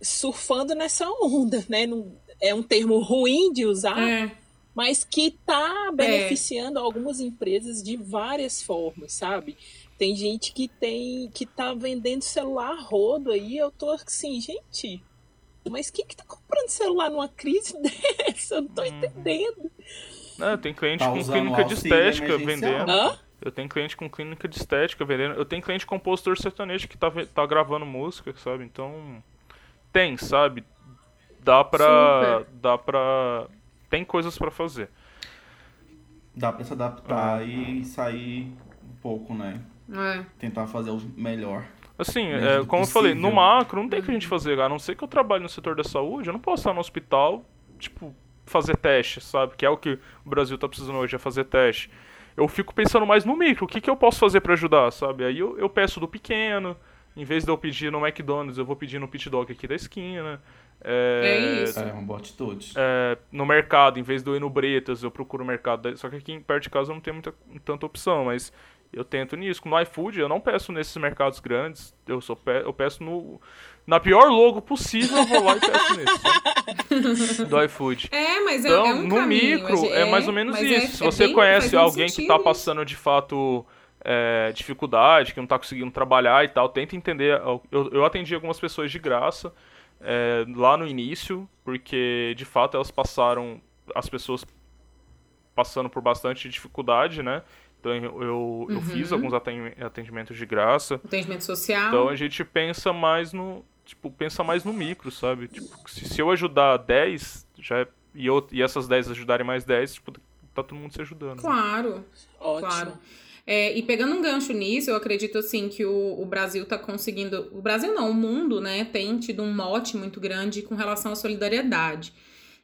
surfando nessa onda, né? Não- é um termo ruim de usar, É. mas que tá beneficiando algumas empresas de várias formas, sabe? Tem gente que tem que tá vendendo celular a rodo aí, eu tô assim, gente, mas quem que tá comprando celular numa crise dessa? Eu não tô Uhum. entendendo. Não, tem cliente Tá com clínica de estética vendendo. Hã? Eu tenho cliente com clínica de estética vendendo. Eu tenho cliente compositor sertanejo que tá, tá gravando música, sabe? Então. Tem, sabe? Dá pra. Super. Dá pra. Tem coisas pra fazer. Dá pra se adaptar e sair um pouco, né? É. Tentar fazer o melhor. Assim, é, como eu falei, no possível. macro não tem o que a gente fazer, a não ser que eu trabalhe no setor da saúde, eu não posso estar no hospital, tipo, fazer teste, sabe? Que é o que o Brasil tá precisando hoje, é fazer teste. Eu fico pensando mais no micro, o que, que eu posso fazer pra ajudar, sabe? Aí eu, eu peço do pequeno, em vez de eu pedir no McDonald's, eu vou pedir no Pit Dog aqui da esquina. É, É isso. É uma boa atitude. é, no mercado, em vez de eu ir no Bretas, eu procuro o mercado. Só que aqui perto de casa eu não tenho muita, tanta opção, mas Eu tento nisso. No iFood, eu não peço nesses mercados grandes. Eu, só pe eu peço no. Na pior logo possível, eu vou lá e peço nesse. do iFood. É, mas é, então, é um no caminho, micro, é, é mais ou menos mas isso. é- Se é você bem- conhece alguém que sentido tá isso. passando de fato é, dificuldade, que não tá conseguindo trabalhar e tal, tenta entender. Eu, eu atendi algumas pessoas de graça é, lá no início, porque de fato elas passaram. As pessoas passando por bastante dificuldade, né? Então eu, eu, eu fiz Uhum. alguns aten- atendimentos de graça. Atendimento social. Então a gente pensa mais no. Tipo, pensa mais no micro, sabe? Tipo, se, se eu ajudar 10, já é- e, eu, e essas 10 ajudarem mais 10, tipo, tá todo mundo se ajudando. Claro, Ótimo. claro. É, e pegando um gancho nisso, eu acredito assim que o, o Brasil tá conseguindo. O Brasil não, o mundo, né, tem tido um mote muito grande com relação à solidariedade.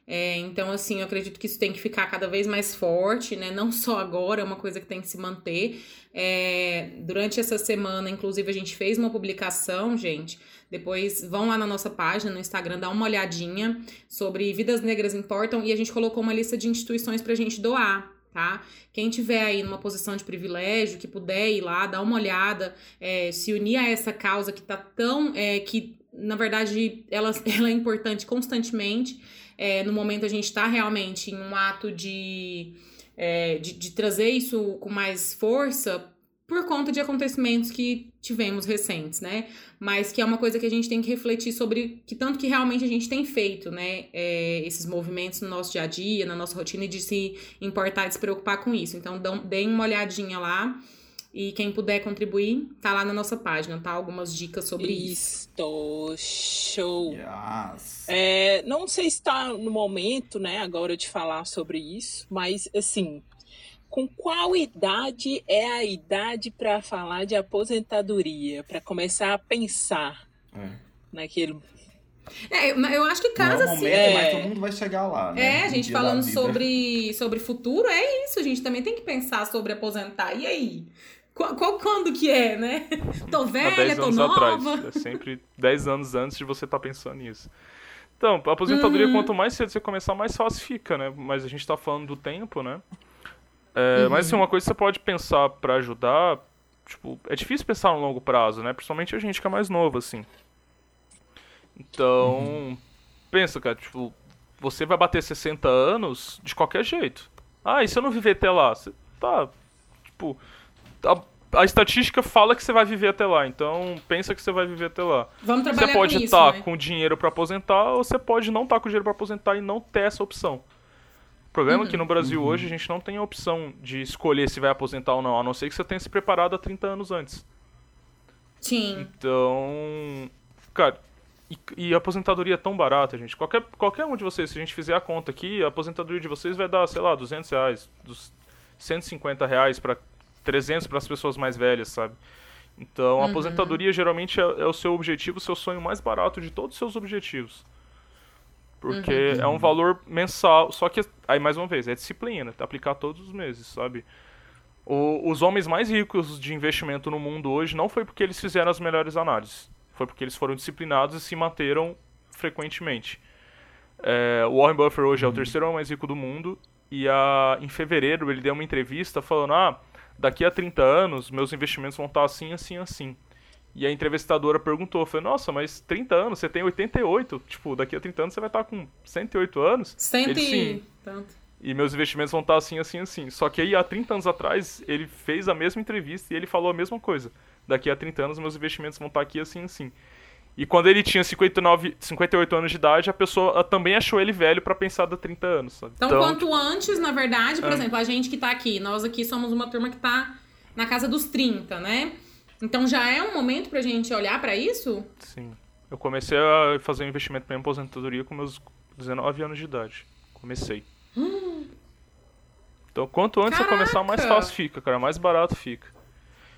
É, então, assim, eu acredito que isso tem que ficar cada vez mais forte, né? Não só agora, é uma coisa que tem que se manter. É, durante essa semana, inclusive, a gente fez uma publicação, gente. Depois vão lá na nossa página no Instagram, dá uma olhadinha sobre Vidas Negras Importam e a gente colocou uma lista de instituições pra gente doar, tá? Quem tiver aí numa posição de privilégio, que puder ir lá, dar uma olhada, é, se unir a essa causa que tá tão. é, que, na verdade, ela, ela é importante constantemente. É, no momento a gente está realmente em um ato de, é, de, de trazer isso com mais força por conta de acontecimentos que tivemos recentes, né? Mas que é uma coisa que a gente tem que refletir sobre que tanto que realmente a gente tem feito, né? É, esses movimentos no nosso dia a dia, na nossa rotina, e de se importar, de se preocupar com isso. Então, dão, deem uma olhadinha lá. E quem puder contribuir, tá lá na nossa página, tá? Algumas dicas sobre isso. Isto, show. Yes. É, não sei se está no momento, né, agora de falar sobre isso, mas assim, com qual idade é a idade para falar de aposentadoria, para começar a pensar É. naquele É, eu- eu acho que Não é casa o momento, É. mas todo mundo vai chegar lá, né? É, a gente falando sobre, sobre futuro, é isso. A gente também tem que pensar sobre aposentar. E aí? Qual, qual- quando que é, né? Tô velha, 10 tô nova. atrás. É sempre 10 anos antes de você estar pensando nisso. Então, a aposentadoria, Uhum. quanto mais cedo você começar, mais fácil fica, né? Mas a gente tá falando do tempo, né? É, Mas assim, uma coisa que você pode pensar pra ajudar, tipo, é difícil pensar no longo prazo, né? Principalmente a gente que é mais novo, assim. Então, pensa, cara, tipo, você vai bater 60 anos de qualquer jeito. Ah, e se eu não viver até lá? Você, tá, tipo, a, a estatística fala que você vai viver até lá, então pensa que você vai viver até lá. Vamos Você trabalhar pode com isso, estar né? com dinheiro pra aposentar ou você pode não estar com dinheiro pra aposentar e não ter essa opção. O problema é que no Brasil hoje a gente não tem a opção de escolher se vai aposentar ou não, a não ser que você tenha se preparado há 30 anos antes. Sim. Então, cara, e, e a aposentadoria é tão barata, gente. Qualquer, qualquer um de vocês, se a gente fizer a conta aqui, a aposentadoria de vocês vai dar, sei lá, 200 reais, dos 150 reais para 300 para as pessoas mais velhas, sabe? Então, a aposentadoria geralmente é, é o seu objetivo, o seu sonho mais barato de todos os seus objetivos. Porque é um valor mensal, só que, aí mais uma vez, é disciplina, aplicar todos os meses, sabe? O- os homens mais ricos de investimento no mundo hoje não foi porque eles fizeram as melhores análises. Foi porque eles foram disciplinados e se manteram frequentemente. É, o Warren Buffett hoje é o terceiro homem mais rico do mundo. E a, em fevereiro ele deu uma entrevista falando: Ah, daqui a 30 anos meus investimentos vão estar assim, assim, assim. E a entrevistadora perguntou: falou, Nossa, mas 30 anos? Você tem 88? Tipo, daqui a 30 anos você vai estar com 108 anos? Cento Ele, e sim. tanto. E meus investimentos vão estar assim, assim, assim. Só que aí, há 30 anos atrás, ele fez a mesma entrevista e ele falou a mesma coisa. Daqui a 30 anos, meus investimentos vão estar aqui, assim, assim. E quando ele tinha 59, 58 anos de idade, a pessoa também achou ele velho pra pensar da 30 anos, sabe? Então, quanto antes, na verdade, por É. exemplo, a gente que tá aqui, nós aqui somos uma turma que tá na casa dos 30, né? Então já é um momento pra gente olhar pra isso? Sim. Eu comecei a fazer um investimento pra minha aposentadoria com meus 19 anos de idade. Comecei. Então, quanto antes eu começar, mais Caraca! fácil fica, cara. Mais barato fica.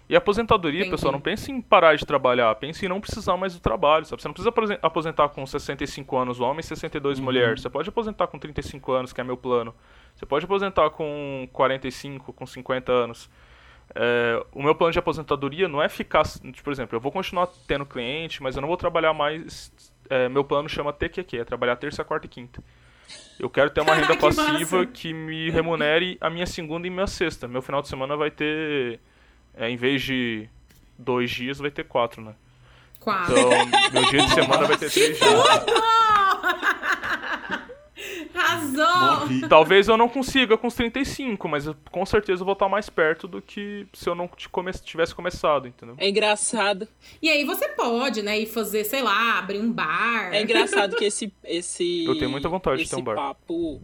E a aposentadoria, Entendi. pessoal, não pense em parar de trabalhar. Pense em não precisar mais do trabalho, sabe? Você não precisa aposen- aposentar com 65 anos homem e 62 mulher. Você pode aposentar com 35 anos, que é meu plano. Você pode aposentar com 45, com 50 anos. É, o meu plano de aposentadoria não é ficar. tipo, Por exemplo, eu vou continuar tendo cliente, mas eu não vou trabalhar mais. é, meu plano chama TQQ, é trabalhar terça, quarta e quinta. Eu quero ter uma renda Que passiva massa. que me remunere a minha segunda e minha sexta. Meu final de semana vai ter É, em vez de dois dias, vai ter quatro, né? Quatro. Então, meu dia de semana vai ter três dias. Arrasou! Morri. Talvez eu não consiga com os 35, mas eu, com certeza eu vou estar mais perto do que se eu não come- tivesse começado, entendeu? É engraçado. E aí você pode, né, ir fazer, sei lá, abrir um bar. É engraçado que esse. esse Eu tenho muita vontade de ter um bar. papo.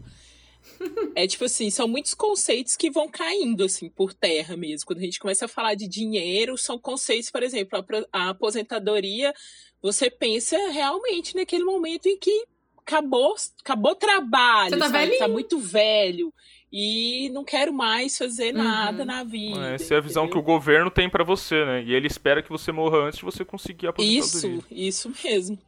É tipo assim, são muitos conceitos que vão caindo assim por terra mesmo. Quando a gente começa a falar de dinheiro, são conceitos, por exemplo, a aposentadoria, você pensa realmente naquele momento em que acabou, acabou o trabalho, Você tá sabe? tá muito velho e não quero mais fazer Uhum. nada na vida. Essa é a visão que o governo tem pra você, né? E ele espera que você morra antes de você conseguir a aposentadoria. Isso, isso mesmo.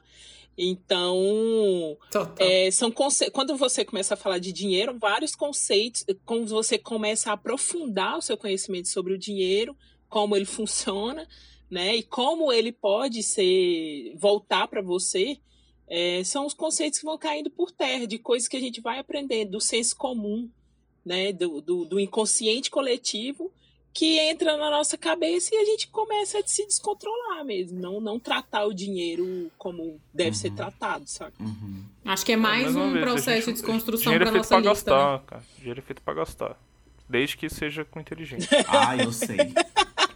Então. É, são conce... Quando você começa a falar de dinheiro, vários conceitos, quando você começa a aprofundar o seu conhecimento sobre o dinheiro, como ele funciona, né, e como ele pode ser voltar para você, é, são os conceitos que vão caindo por terra, de coisas que a gente vai aprendendo, do senso comum, né, do, do, do inconsciente coletivo, que entra na nossa cabeça e a gente começa a se descontrolar mesmo, não, não tratar o dinheiro como deve ser tratado, sabe? Uhum. Acho que é mais Mais uma um vez, processo gente- de desconstrução é feito nossa pra lista. né? gastar, cara. Dinheiro é feito pra gastar. Desde que seja com inteligência. Ah, eu sei.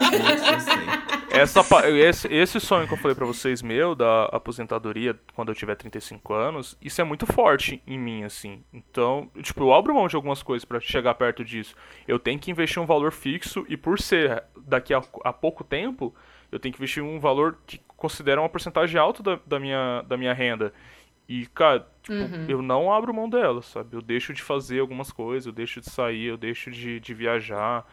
Essa, esse, esse sonho que eu falei pra vocês, meu, da aposentadoria quando eu tiver 35 anos, isso é muito forte em mim, assim. Então, tipo, eu abro mão de algumas coisas pra chegar perto disso. Eu tenho que investir um valor fixo e por ser daqui a, a pouco tempo, eu tenho que investir um valor que considera uma porcentagem alta da, da minha, da minha renda. E, cara, tipo, eu não abro mão dela, sabe? Eu deixo de fazer algumas coisas, eu deixo de sair, eu deixo de, de viajar.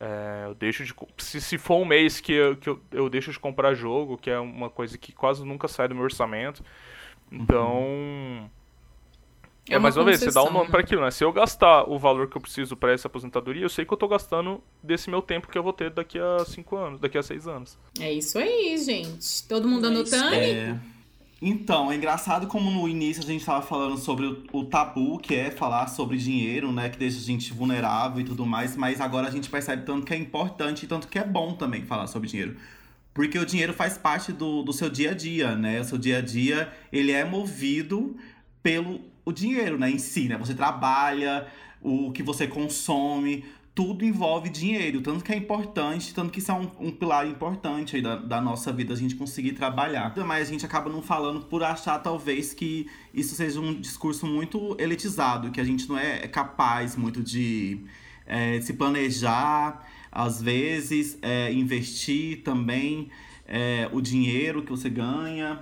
É, eu deixo de. Se, se for um mês que, eu, que eu, eu deixo de comprar jogo, que é uma coisa que quase nunca sai do meu orçamento. Então. É É, uma mais uma vez, você dá um nome né? pra aquilo, né? Se eu gastar o valor que eu preciso pra essa aposentadoria, eu sei que eu tô gastando desse meu tempo que eu vou ter daqui a 5 anos, daqui a 6 anos. É isso aí, gente. Todo mundo É anotando? É. Então, é engraçado como no início a gente tava falando sobre o, o tabu que é falar sobre dinheiro, né? Que deixa a gente vulnerável e tudo mais, mas agora a gente percebe tanto que é importante e tanto que é bom também falar sobre dinheiro. Porque o dinheiro faz parte do, do seu dia a dia, né? O seu dia a dia, ele é movido pelo o dinheiro, né? Em si, né? Você trabalha, o que você consome, tudo envolve dinheiro. Tanto que é importante, tanto que isso é um, um pilar importante aí da, da nossa vida, a gente conseguir trabalhar. Mas a gente acaba não falando por achar, talvez, que isso seja um discurso muito elitizado, que a gente não é capaz muito de é, se planejar, às vezes, é, investir também é, o dinheiro que você ganha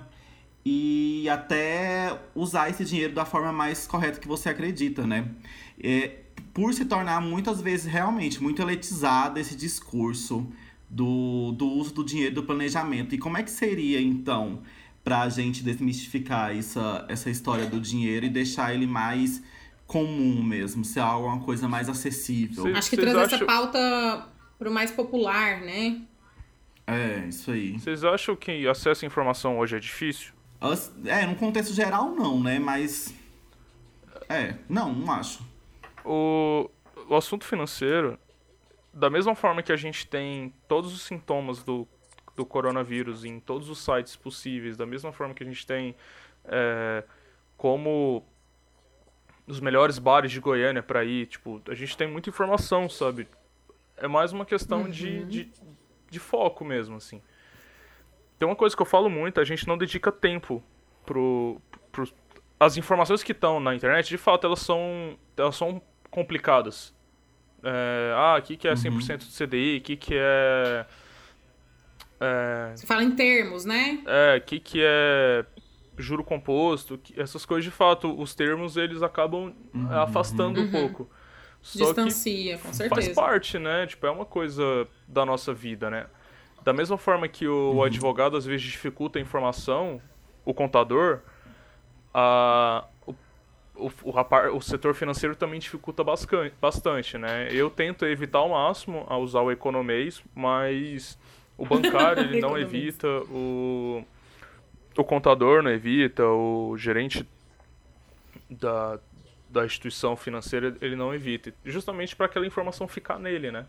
e até usar esse dinheiro da forma mais correta que você acredita, né? É, por se tornar muitas vezes realmente muito elitizado esse discurso do, do uso do dinheiro do planejamento. E como é que seria, então, pra gente desmistificar essa, essa história do dinheiro e deixar ele mais comum mesmo, ser algo uma coisa mais acessível? Sim. Acho que trazer essa acham- pauta pro mais popular, né? É, isso aí. Vocês acham que acesso à informação hoje é difícil? As- É, num contexto geral não, né? Mas. É, não, não acho. O, o assunto financeiro, da mesma forma que a gente tem todos os sintomas do, do coronavírus em todos os sites possíveis, da mesma forma que a gente tem é, como os melhores bares de Goiânia pra ir, tipo, a gente tem muita informação, sabe? É mais uma questão de, de, de foco mesmo, assim. Tem uma coisa que eu falo muito, a gente não dedica tempo pro, pro as informações que estão na internet, de fato, elas são, elas são complicadas. É, ah, o que, que é 100% de CDI, o que, que é... É, Você fala em termos, né? é, o que, que é juro composto, que- essas coisas, de fato, os termos, eles acabam é, afastando um pouco. Só que Distancia, com faz certeza. parte, né? Tipo, é uma coisa da nossa vida, né? Da mesma forma que o, o advogado às vezes dificulta a informação, o contador, a, o, o, rapar- o setor financeiro também dificulta bascan- bastante, né? Eu tento evitar ao máximo a usar o economês, mas o bancário ele não evita, o, o contador não evita, o gerente da, da instituição financeira ele não evita, justamente para aquela informação ficar nele, né?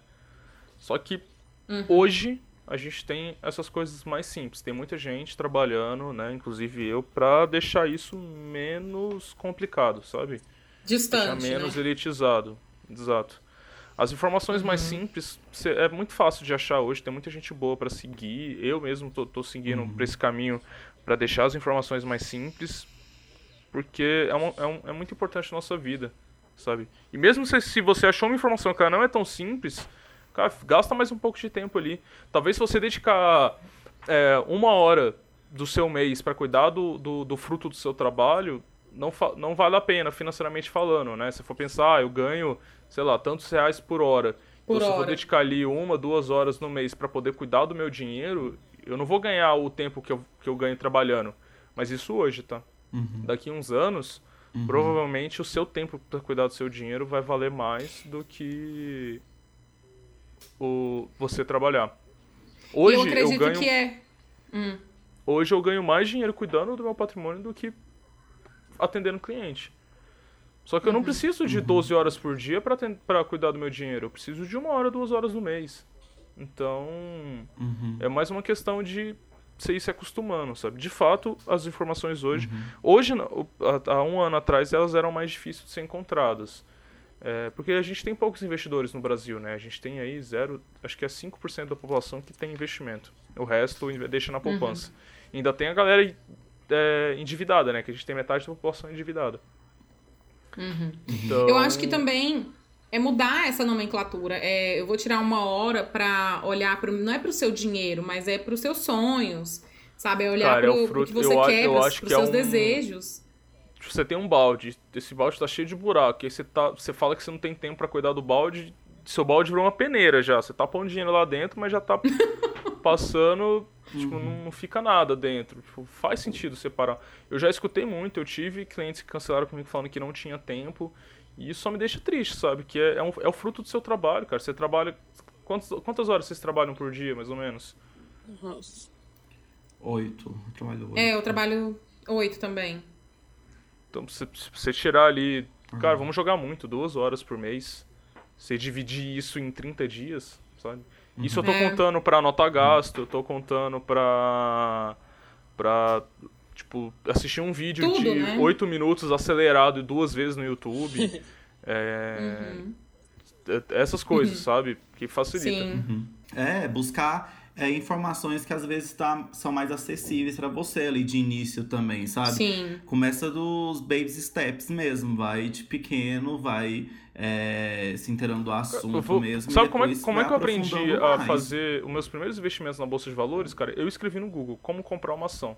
Só que Uhum. Hoje, a gente tem essas coisas mais simples. Tem muita gente trabalhando, né, inclusive eu, pra deixar isso menos complicado, sabe? Distante, deixar menos né? elitizado. Exato. As informações mais Uhum. simples cê- é muito fácil de achar hoje, tem muita gente boa pra seguir. Eu mesmo tô, tô seguindo por esse caminho pra deixar as informações mais simples, porque é, um- é um- é muito importante na nossa vida, sabe? E mesmo se, se você achou uma informação que ela não é tão simples, cara, gasta mais um pouco de tempo ali. Talvez se você dedicar é, uma hora do seu mês pra cuidar do, do, do fruto do seu trabalho, não, não vale a pena financeiramente falando, né? Se for pensar, ah, eu ganho, sei lá, tantos reais por hora. Por então, se eu for hora. dedicar ali uma, duas horas no mês pra poder cuidar do meu dinheiro, eu não vou ganhar o tempo que eu, que eu ganho trabalhando. Mas isso hoje, tá? Daqui uns anos, provavelmente o seu tempo pra cuidar do seu dinheiro vai valer mais do que o você trabalhar. Hoje eu acredito ganho que é. Hoje eu ganho mais dinheiro cuidando do meu patrimônio do que atendendo cliente. Só que eu Uhum. não preciso de 12 horas por dia pra cuidar do meu dinheiro. Eu preciso de uma hora, duas horas no mês. Então, é mais uma questão de você ir se acostumando, sabe? De fato, as informações hoje... Hoje, o- há há um ano atrás, elas eram mais difíceis de ser encontradas. É, porque a gente tem poucos investidores no Brasil, né? A gente tem aí zero, acho que é 5% da população que tem investimento. O resto deixa na poupança. Ainda tem a galera é, endividada, né? Que a gente tem metade da população endividada. Então, Eu acho que também é mudar essa nomenclatura. É, eu vou tirar uma hora pra olhar pro. Não é pro seu dinheiro, mas é pros seus sonhos. Sabe? É olhar Cara, é o fruto- que você eu quer, pros que é seus um- desejos. Tipo, você tem um balde, esse balde tá cheio de buraco, e aí você, tá, você fala que você não tem tempo pra cuidar do balde, seu balde virou uma peneira já. Você tá pondo dinheiro lá dentro, mas já tá passando, tipo, não, não fica nada dentro. Tipo, faz sentido separar. Eu já escutei muito, eu tive clientes que cancelaram comigo falando que não tinha tempo, e isso só me deixa triste, sabe? Que é, é, um- é o fruto do seu trabalho, cara. Você trabalha. Quantas, quantas horas vocês trabalham por dia, mais ou menos? Nossa. Oito. Eu trabalho oito. É, eu trabalho oito também. Então, se você tirar ali. Cara, vamos jogar muito, duas horas por mês. Você dividir isso em 30 dias, sabe? Isso eu tô É. contando pra nota gasto, eu tô contando pra. pra. Tipo, assistir um vídeo Tudo, de né? 8 minutos acelerado duas vezes no YouTube. É, Uhum. é- Essas coisas, sabe? Que facilita. Sim. É, buscar é, informações que às vezes tá, são mais acessíveis pra você ali de início também, sabe? Sim. Começa dos baby steps mesmo, vai de pequeno, vai é, se inteirando do assunto Eu vou- mesmo. Sabe como é, como é que eu aprendi a mais. fazer os meus primeiros investimentos na Bolsa de Valores, cara? Eu escrevi no Google como comprar uma ação.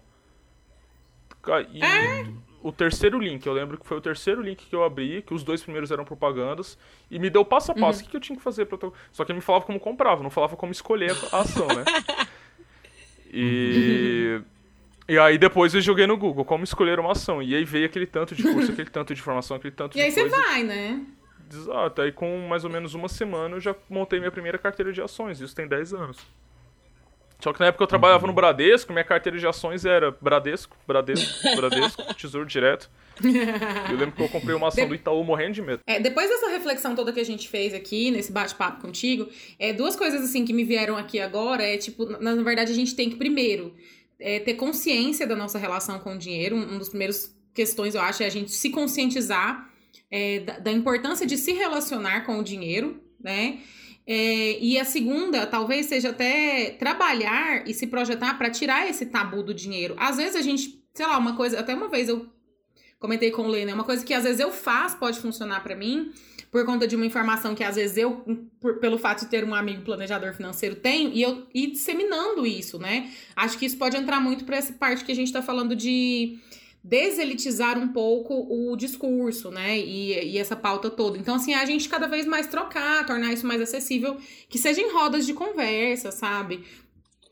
E É? O terceiro link, eu lembro que foi o terceiro link que eu abri, que os dois primeiros eram propagandas, e me deu passo a passo Uhum. o que que eu tinha que fazer pra. Só que ele me falava como comprava, não falava como escolher a ação, né? E. E aí depois eu joguei no Google como escolher uma ação. E aí veio aquele tanto de curso, aquele tanto de informação, aquele tanto E de aí você coisa. vai, né? Exato, aí com mais ou menos uma semana eu já montei minha primeira carteira de ações, isso tem 10 anos. Só que na época eu trabalhava no Bradesco, minha carteira de ações era Bradesco, Bradesco, Bradesco, Tesouro Direto. Eu lembro que eu comprei uma ação do Itaú morrendo de medo. É, depois dessa reflexão toda que a gente fez aqui, nesse bate-papo contigo, é, duas coisas assim que me vieram aqui agora é, tipo, na, na verdade a gente tem que primeiro é, ter consciência da nossa relação com o dinheiro. Um, um dos primeiros questões, eu acho, é a gente se conscientizar é, da, da importância de se relacionar com o dinheiro, né? É, e a segunda, talvez seja até trabalhar e se projetar para tirar esse tabu do dinheiro. Às vezes a gente, sei lá, uma coisa, até uma vez eu comentei com o Lê, né? Uma coisa que às vezes eu faço pode funcionar pra mim, por conta de uma informação que às vezes eu, por- pelo fato de ter um amigo planejador financeiro, tenho, e eu ir disseminando isso, né? Acho que isso pode entrar muito pra essa parte que a gente tá falando de deselitizar um pouco o discurso, né? E, e essa pauta toda. Então, assim, a gente cada vez mais trocar, tornar isso mais acessível, que seja em rodas de conversa, sabe?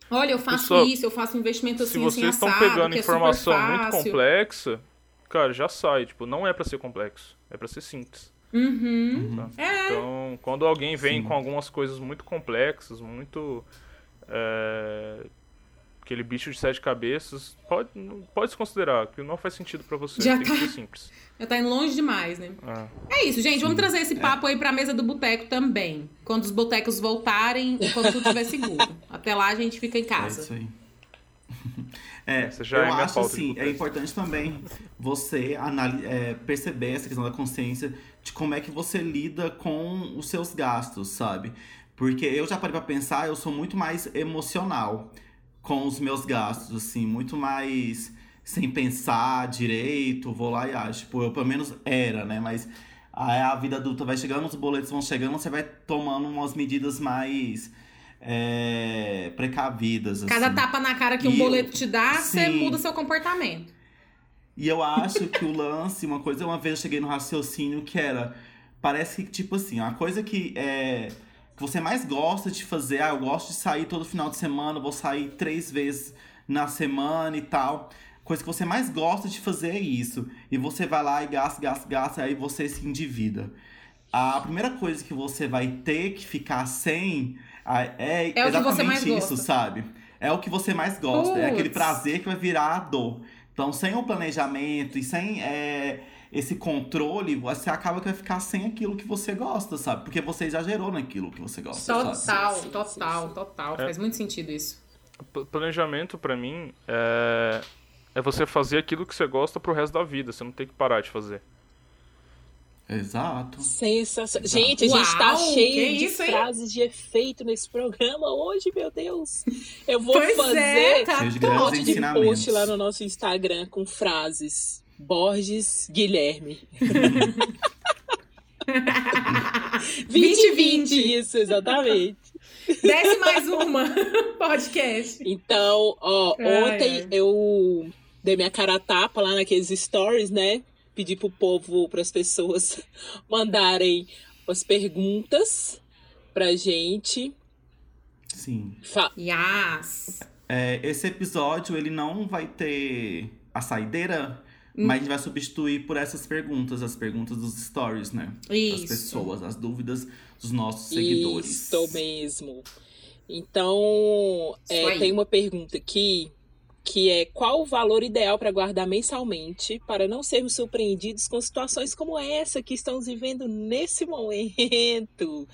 Olha, eu faço Pessoal, isso, eu faço um investimento Se assim, assim, vocês estão assado, pegando é informação muito fácil. complexa, cara, já sai. Tipo, não é pra ser complexo, é pra ser simples. Uhum. tá? É. Então, quando alguém vem Sim. com algumas coisas muito complexas, muito. é, aquele bicho de sete cabeças, pode, pode se considerar, que não faz sentido para você. Já tem tá. que ser simples. Já tá indo longe demais, né? É. É isso, gente. Vamos trazer esse papo aí pra mesa do boteco também. Quando os botecos voltarem e quando tudo estiver seguro. Até lá a gente fica em É casa. isso aí. É, Essa já eu é a minha acho assim, é importante também você anali- é, perceber essa questão da consciência de como é que você lida com os seus gastos, sabe? Porque eu já parei pra pensar, eu sou muito mais emocional com os meus gastos, assim, muito mais sem pensar direito, vou lá e acho. Tipo, eu pelo menos era, né? Mas a vida adulta vai chegando, os boletos vão chegando, você vai tomando umas medidas mais é, precavidas. Cada assim. tapa na cara que um E- boleto te dá, você Sim. muda seu comportamento. E eu acho que o lance, uma coisa, uma vez eu cheguei no raciocínio que era. Parece que, tipo assim, uma coisa que é. Que você mais gosta de fazer, ah, eu gosto de sair todo final de semana, vou sair três vezes na semana e tal. Coisa que você mais gosta de fazer é isso. E você vai lá e gasta, gasta, gasta, aí você se endivida. A primeira coisa que você vai ter que ficar sem ah, é, É exatamente isso, gosta. sabe? É o que você mais gosta. É aquele Puts. prazer que vai virar a dor. Então, sem o planejamento e sem é, esse controle, você acaba que vai ficar sem aquilo que você gosta, sabe? Porque você exagerou naquilo que você gosta. sabe? Total, sim, sim, total, sim. total. É. Faz muito sentido isso. Planejamento, pra mim, é... é você fazer aquilo que você gosta pro resto da vida. Você não tem que parar de fazer. Exato. Sensacional. Gente, a gente tá cheio de isso, hein? frases de efeito nesse programa hoje, meu Deus. Eu vou Pois fazer é, tá um monte de post lá no nosso Instagram com frases. Borges Guilherme. 2020, isso, exatamente. Desce mais uma podcast. Então, ó, Ai, ontem ai. eu dei minha cara a tapa lá naqueles stories, né? Pedi pro povo, pras pessoas mandarem as perguntas pra gente. Sim. Fa- Yas. É, esse episódio, ele não vai ter a saideira. Mas a gente vai substituir por essas perguntas, as perguntas dos stories, né? Das Isso. pessoas, as dúvidas dos nossos seguidores. Isso mesmo. Então, é, tem uma pergunta aqui que é qual o valor ideal para guardar mensalmente para não sermos surpreendidos com situações como essa que estamos vivendo nesse momento?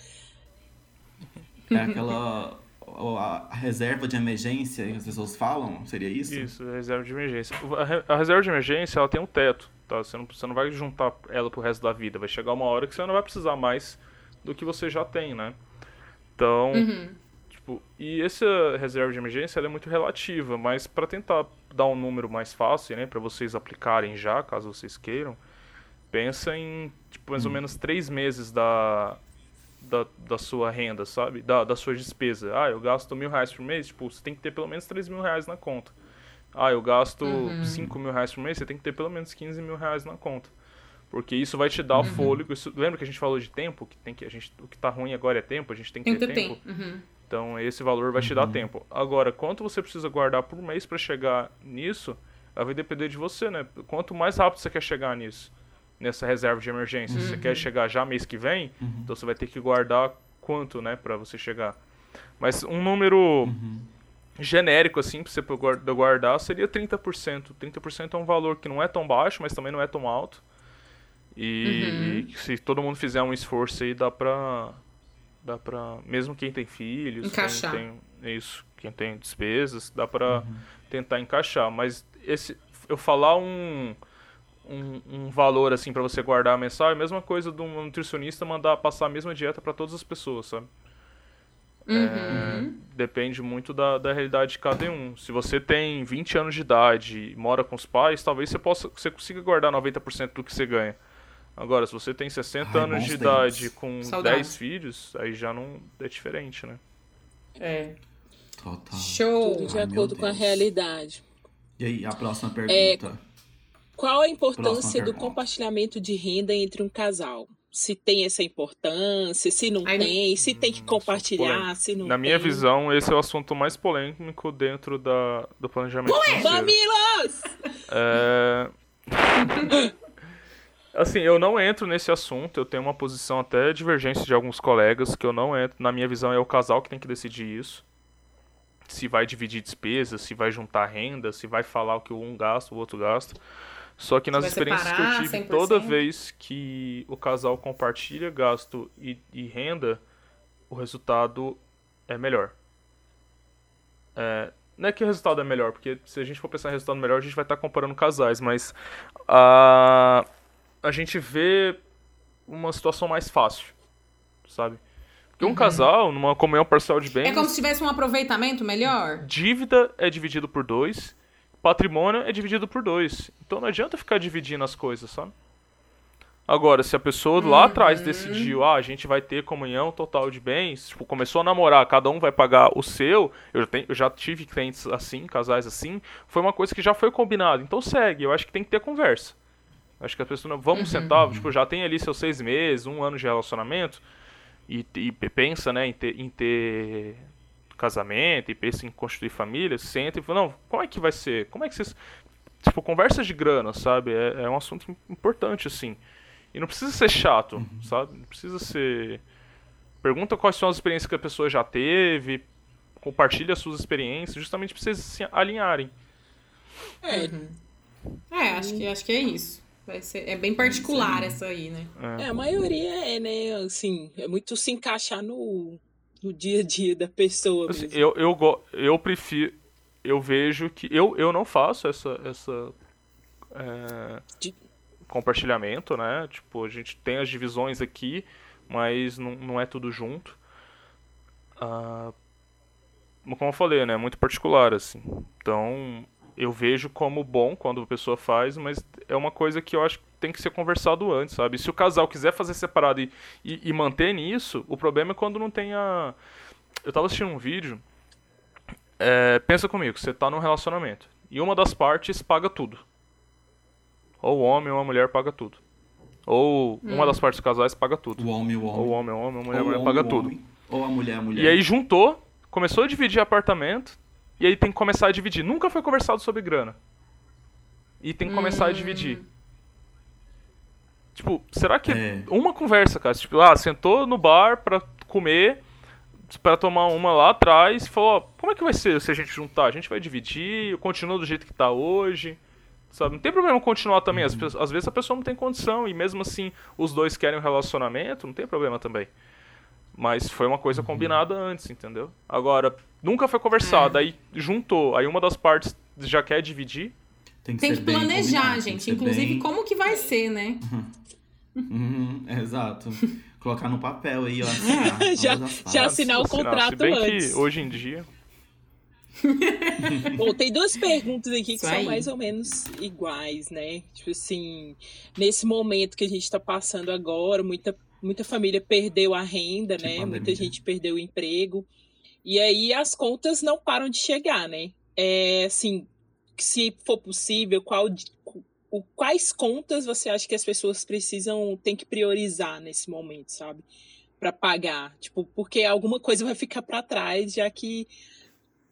É aquela a, a reserva de emergência que as pessoas falam, seria isso? Isso, reserva de emergência. A re- a reserva de emergência, ela tem um teto, tá? Você não, você não vai juntar ela pro resto da vida. Vai chegar uma hora que você não vai precisar mais do que você já tem, né? Então, Uhum. tipo, e essa reserva de emergência ela é muito relativa, mas para tentar dar um número mais fácil, né, para vocês aplicarem já, caso vocês queiram, pensa em tipo mais ou menos três meses da, da, da sua renda, sabe? Da, da sua despesa. Ah, eu gasto mil reais por mês, tipo, você tem que ter pelo menos três mil reais na conta. Ah, eu gasto cinco mil reais por mês, você tem que ter pelo menos 15 mil reais na conta. Porque isso vai te dar o fôlego. Isso, lembra que a gente falou de tempo? Que tem que, a gente, o que tá ruim agora é tempo, a gente tem que Tem ter tempo. tempo. Uhum. Então esse valor vai te dar tempo. Agora, quanto você precisa guardar por mês para chegar nisso, vai depender de você, né? Quanto mais rápido você quer chegar nisso, nessa reserva de emergência. Se você quer chegar já mês que vem, então você vai ter que guardar quanto, né, para você chegar. Mas um número genérico assim para você guarda- guardar seria 30%. 30% é um valor que não é tão baixo, mas também não é tão alto. E se todo mundo fizer um esforço aí, dá pra. Dá pra. Mesmo quem tem filhos, quem Encaixar. tem. Isso, quem tem despesas, dá pra tentar encaixar. Mas esse. Eu falar um. Um, um valor assim pra você guardar mensal é a mesma coisa de um nutricionista mandar passar a mesma dieta pra todas as pessoas, sabe? É, depende muito da, da realidade de cada um. Se você tem 20 anos de idade e mora com os pais, talvez você possa você consiga guardar 90% do que você ganha. Agora, se você tem 60 Ai, anos de tempos. idade com Saudade. 10 filhos, aí já não é diferente, né? É. Total. Show. Tudo de Ai, acordo com a realidade. E aí, a próxima É, pergunta. Qual a importância do compartilhamento de renda entre um casal? Se tem essa importância, se não Ai, tem, se tem que compartilhar, polêmico. se não Na minha tem. visão, esse é o assunto mais polêmico dentro da, do planejamento financeiro. Mamilos! É... assim, eu não entro nesse assunto, eu tenho uma posição até divergente de alguns colegas, que eu não entro. Na minha visão, é o casal que tem que decidir isso. se vai dividir despesas, se vai juntar renda, se vai falar o que um gasta, o outro gasta. Só que nas vai experiências que eu separar tive, 100%? toda vez que o casal compartilha gasto e, e renda, o resultado é melhor. É, não é que o resultado é melhor, porque se a gente for pensar em resultado melhor, a gente vai estar comparando casais, mas a, a gente vê uma situação mais fácil, sabe? Porque um casal, numa comunhão parcial de bens, Uhum. É como se tivesse um aproveitamento melhor? dívida é dividido por dois, patrimônio é dividido por dois. Então não adianta ficar dividindo as coisas, sabe? Agora, se a pessoa lá atrás decidiu, ah, a gente vai ter comunhão total de bens, tipo, começou a namorar, cada um vai pagar o seu, eu já, tenho, eu já tive clientes assim, casais assim, foi uma coisa que já foi combinada. Então segue, eu acho que tem que ter conversa. Acho que a pessoa, não- vamos sentar, tipo, já tem ali seus seis meses, um ano de relacionamento, e, e pensa, né, em ter, em ter casamento, e pensa em constituir família, senta e fala, não, como é que vai ser? Como é que vocês... Tipo, conversa de grana, sabe? É, é um assunto importante, assim. E não precisa ser chato, sabe? Não precisa ser... Pergunta quais são as experiências que a pessoa já teve, compartilha as suas experiências, justamente pra vocês se alinharem. É, É, acho que, acho que é isso. Vai ser, é bem particular essa aí, né? é, a maioria é, né? Assim, é muito se encaixar no, no dia a dia da pessoa Assim, mesmo. eu, eu, eu prefiro. Eu vejo que. Eu, eu não faço essa. essa é, De- compartilhamento, né? Tipo, a gente tem as divisões aqui, mas não, não é tudo junto. Ah, como eu falei, né? É muito particular, assim. Então, eu vejo como bom quando a pessoa faz, mas é uma coisa que eu acho que tem que ser conversado antes, sabe? Se o casal quiser fazer separado e, e, e manter nisso, o problema é quando não tem a. Eu tava assistindo um vídeo. é, pensa comigo, você tá num relacionamento. E uma das partes paga tudo. Ou o homem ou a mulher paga tudo. Ou uma das partes dos casais paga tudo. O homem, o homem. Ou o homem, o homem, a mulher, a Ou mulher homem, paga o tudo. homem. Ou a mulher, a mulher. E aí juntou, começou a dividir apartamento, e aí tem que começar a dividir. Nunca foi conversado sobre grana. E tem que começar a dividir. Tipo, será que É. uma conversa, cara? Tipo, ah, sentou no bar pra comer, pra tomar uma lá atrás, e falou, ó, como é que vai ser se a gente juntar? A gente vai dividir, continua do jeito que tá hoje. Sabe? Não tem problema continuar também. Às, pe- às vezes a pessoa não tem condição e mesmo assim os dois querem um relacionamento, não tem problema também. Mas foi uma coisa combinada antes, entendeu? Agora, nunca foi conversado, aí juntou, aí uma das partes já quer dividir. Tem que planejar, tem que gente. ser Inclusive, bem- como que vai ser, né? Uhum, exato. Colocar no papel aí, ó. assinar, Já- já assinar o contrato Se bem antes. que hoje em dia. Bom, tem duas perguntas aqui que Isso são aí. mais ou menos iguais, né? Tipo assim, nesse momento que a gente tá passando agora, muita, muita família perdeu a renda, Que né? pandemia. Muita gente perdeu o emprego. E aí as contas não param de chegar, né? É assim, se for possível, qual de- o, quais contas você acha que as pessoas precisam, tem que priorizar nesse momento, sabe? Pra pagar. Tipo, porque alguma coisa vai ficar pra trás, já que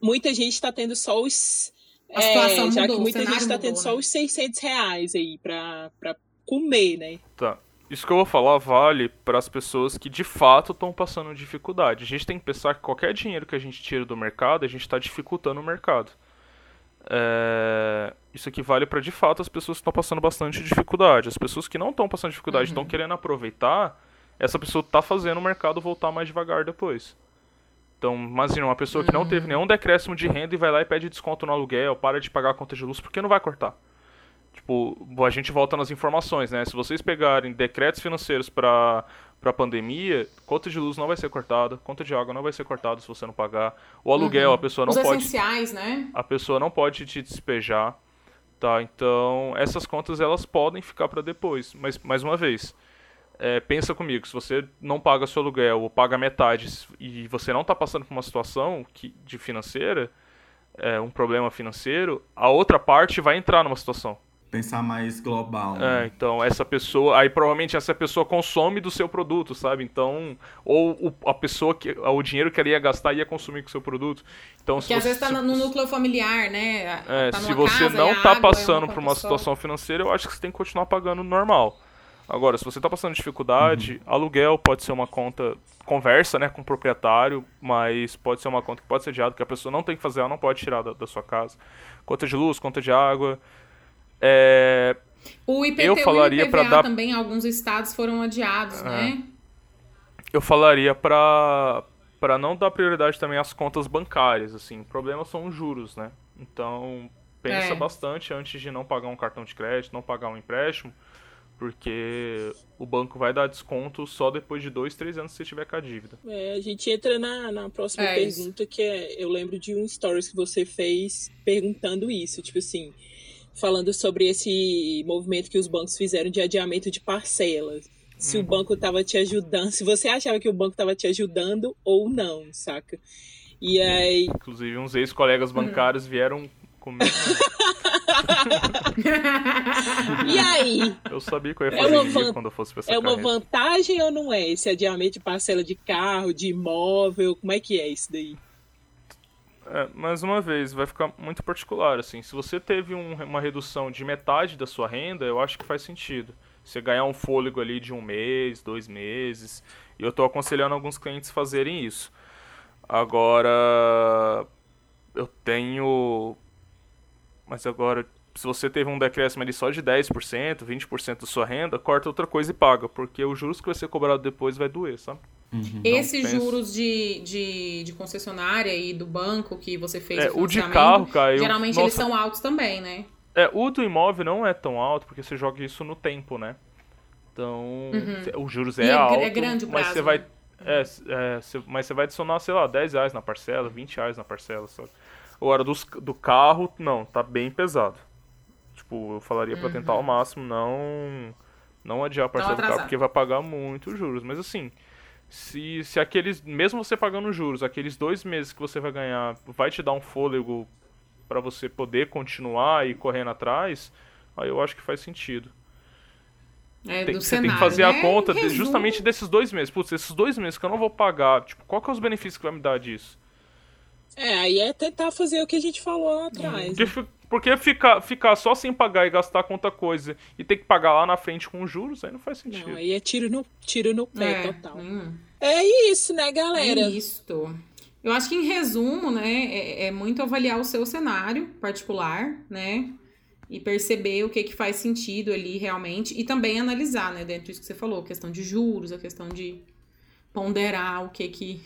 muita gente tá tendo só os. A situação já mudou, que o muita gente tá mudou, tendo só né? os 600 reais aí pra, pra comer, né? Tá. Isso que eu vou falar vale para as pessoas que de fato estão passando dificuldade. A gente tem que pensar que qualquer dinheiro que a gente tira do mercado, a gente está dificultando o mercado. É, Isso aqui vale para de fato as pessoas que estão passando bastante dificuldade. As pessoas que não estão passando dificuldade, estão querendo aproveitar, essa pessoa está fazendo o mercado voltar mais devagar depois. Então, imagina uma pessoa que não teve nenhum decréscimo de renda e vai lá e pede desconto no aluguel, para de pagar a conta de luz, porque não vai cortar. Tipo, a gente volta nas informações, né? Se vocês pegarem decretos financeiros para para pandemia, conta de luz não vai ser cortada, conta de água não vai ser cortada se você não pagar. O aluguel a pessoa não Os pode essenciais, né? a pessoa não pode te despejar, tá? Então, essas contas elas podem ficar para depois, mas mais uma vez, é, pensa comigo, se você não paga seu aluguel ou paga metade e você não está passando por uma situação que, de financeira, é, um problema financeiro, a outra parte vai entrar numa situação. Pensar mais global. É, né? então essa pessoa, aí provavelmente essa pessoa consome do seu produto, sabe? Então, ou o, a pessoa que o dinheiro que ela ia gastar ia consumir com o seu produto. Então, Que às vezes tá no núcleo familiar, né? é, Tá se você casa, não e a tá água é passando por uma só. situação financeira, eu acho que você tem que continuar pagando normal. Agora, se você tá passando dificuldade, Uhum. aluguel pode ser uma conta, conversa, né, com o proprietário, mas pode ser uma conta que pode ser adiada, que a pessoa não tem que fazer, ela não pode tirar da, da sua casa. Conta de luz, conta de água. É, O IPTU Eu falaria e o IPVA dar- também, alguns estados foram adiados, né? eu falaria pra, pra não dar prioridade também às contas bancárias, assim. O problema são os juros, né? Então, pensa É. bastante antes de não pagar um cartão de crédito, não pagar um empréstimo, porque o banco vai dar desconto só depois de dois, três anos se você tiver com a dívida. É, a gente entra na, na próxima É isso. pergunta, que é, eu lembro de um stories que você fez perguntando isso, tipo assim, falando sobre esse movimento que os bancos fizeram de adiamento de parcelas. Se o Uhum. banco tava te ajudando, se você achava que o banco tava te ajudando ou não, saca? E aí, Inclusive, uns ex-colegas Uhum. bancários vieram comigo. e aí, Eu sabia que eu ia É fazer uma isso van- quando eu fosse pra essa é uma vantagem ou não é esse adiamento de parcela de carro, de imóvel? Como é que é isso daí? É, mais uma vez, vai ficar muito particular, assim. Se você teve um- uma redução de metade da sua renda, eu acho que faz sentido. Você ganhar um fôlego ali de um mês, dois meses. E eu tô aconselhando alguns clientes fazerem isso. Agora, eu tenho... Mas agora, se você teve um decréscimo ali só de 10%, 20% da sua renda, corta outra coisa e paga. Porque os juros que vai ser cobrado depois vai doer, sabe? Esses pensa- juros de, de, de concessionária e do banco que você fez É, o o de carro caiu. geralmente Nossa, eles são altos também, né? É, o do imóvel não é tão alto, porque você joga isso no tempo, né? Então, os juros é, é gr- alto, é grande o mas prazo, você vai... né? É, é, você- mas você vai adicionar, sei lá, 10 reais na parcela, 20 reais na parcela, sabe? Agora, dos, do carro, não, tá bem pesado. Tipo, eu falaria pra tentar ao máximo não não adiar a parcela do carro, porque vai pagar muito juros. Mas assim, se, se aqueles, mesmo você pagando juros, aqueles dois meses que você vai ganhar vai te dar um fôlego pra você poder continuar e correndo atrás, aí eu acho que faz sentido. É, Tem- do você cenário, tem que fazer né? a conta de- justamente desses dois meses. Putz, esses dois meses que eu não vou pagar, tipo, qual que é os benefícios que vai me dar disso? É, aí é tentar fazer o que a gente falou lá atrás. Porque, fi- porque ficar, ficar só sem pagar e gastar com outra coisa e ter que pagar lá na frente com juros, aí não faz sentido. Não, aí é tiro no, tiro no pé É, total. nenhum. É isso, né, galera? É isto. Eu acho que em resumo, né, é, é muito avaliar o seu cenário particular, né? E perceber o que que faz sentido ali realmente. E também analisar, né, dentro disso que você falou, a questão de juros, a questão de ponderar o que que.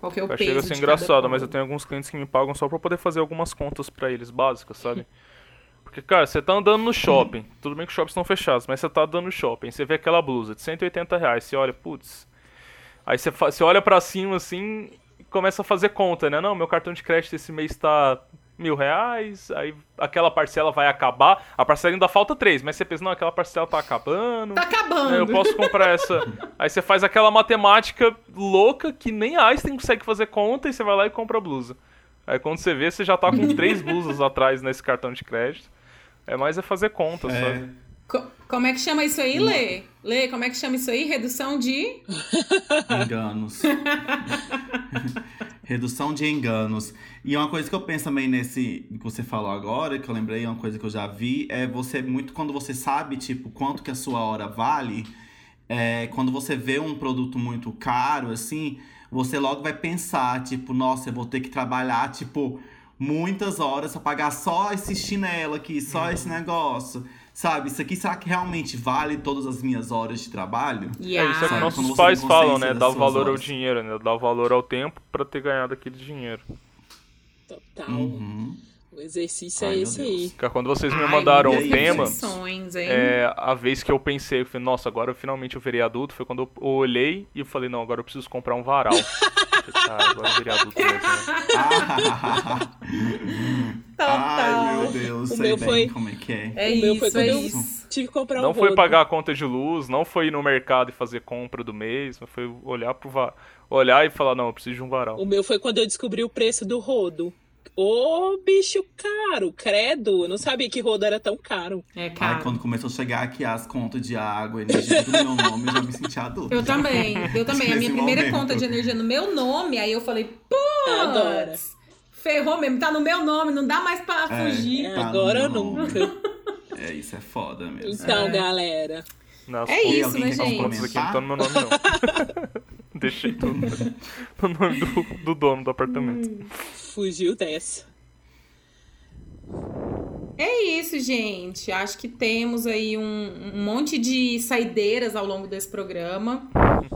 Qual que é o Vai peso. chegar a ser engraçado, mas eu tenho alguns clientes que me pagam só pra poder fazer algumas contas pra eles, básicas, sabe? Porque, cara, você tá andando no shopping, tudo bem que os shoppings estão fechados, mas você tá andando no shopping, você vê aquela blusa de 180 reais, você olha, putz. Aí você, você olha pra cima assim e começa a fazer conta, né? Não, meu cartão de crédito esse mês tá mil reais, aí aquela parcela vai acabar, a parcela ainda falta três, mas você pensa, não, aquela parcela tá acabando. Tá acabando. É, Eu posso comprar essa. Aí você faz aquela matemática louca que nem a Einstein consegue fazer conta e você vai lá e compra a blusa. Aí quando você vê, você já tá com três blusas atrás nesse cartão de crédito. É mais é fazer conta, É. sabe? Co- como é que chama isso aí, Lê? Lê, como é que chama isso aí? Redução de. Enganos. Redução de enganos. E uma coisa que eu penso também nesse que você falou agora, que eu lembrei, uma coisa que eu já vi, é você muito quando você sabe, tipo, quanto que a sua hora vale, é, quando você vê um produto muito caro, assim, você logo vai pensar, tipo, nossa, eu vou ter que trabalhar, tipo, muitas horas pra pagar só esse chinelo aqui, só esse negócio. Sabe, isso aqui será que realmente vale todas as minhas horas de trabalho? É isso é que nossos pais falam, né? Dar valor ao horas. dinheiro, né? Dar valor ao tempo pra ter ganhado aquele dinheiro. Total. Uhum. O exercício Ai, é esse Deus. aí. Quando vocês me Ai, mandaram o tema, é, a vez que eu pensei, eu falei, nossa, agora eu finalmente eu virei adulto, foi quando eu olhei e eu falei, não, agora eu preciso comprar um varal. Agora virei adulto mesmo. né? Ai, meu Deus, O sei meu bem foi- como é que é. É o meu isso, foi quando é eu- isso. Tive que comprar um Não foi pagar a conta de luz, não foi ir no mercado e fazer compra do mês, mas foi olhar pro va- olhar e falar, não, eu preciso de um varal. O meu foi quando eu descobri o preço do rodo. Ô, bicho caro, credo. Eu não sabia que rodo era tão caro. É, Ai, cara. quando começou a chegar aqui as contas de água, energia do meu nome, eu já me senti adulto. Eu também, eu também. A minha primeira momento. conta de energia no meu nome, aí eu falei, putz, ferrou mesmo, tá no meu nome, não dá mais pra É. fugir. Tá agora no nome. nunca. É, isso é foda mesmo. Então, É. galera, Nas É isso, né, As gente? contas aqui não tá no meu nome, não. Deixei tudo no nome do, do dono do apartamento. Fugiu dessa. É isso, gente. Acho que temos aí um, um monte de saideiras ao longo desse programa.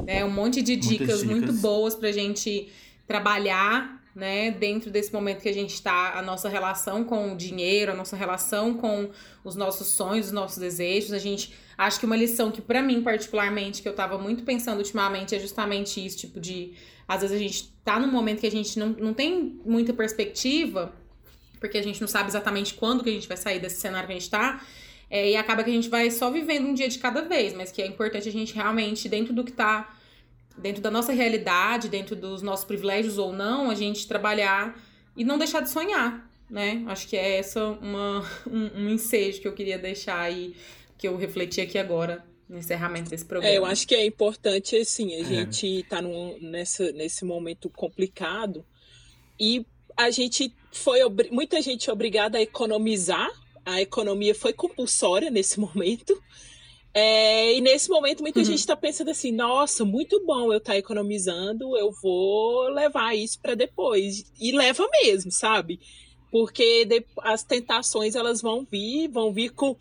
Né? Um monte de Muitas dicas, muito dicas. boas pra gente trabalhar, né? Dentro desse momento que a gente tá, a nossa relação com o dinheiro, a nossa relação com os nossos sonhos, os nossos desejos. A gente acho que uma lição que pra mim particularmente que eu tava muito pensando ultimamente é justamente isso, tipo de às vezes a gente tá num momento que a gente não, não tem muita perspectiva porque a gente não sabe exatamente quando que a gente vai sair desse cenário que a gente tá. É, e acaba que a gente vai só vivendo um dia de cada vez, mas que é importante a gente realmente, dentro do que tá, dentro da nossa realidade, dentro dos nossos privilégios ou não, a gente trabalhar e não deixar de sonhar, né? Acho que é essa uma, um, um ensejo que eu queria deixar aí, que eu refleti aqui agora, no encerramento desse programa. É, eu acho que é importante, assim, a gente tá num, nessa, nesse momento complicado e a gente foi, obri- muita gente é obrigada a economizar, a economia foi compulsória nesse momento, É, e nesse momento muita gente está pensando assim, nossa, muito bom eu estar economizando, eu vou levar isso para depois. E leva mesmo, sabe? Porque de- as tentações elas vão vir, vão vir com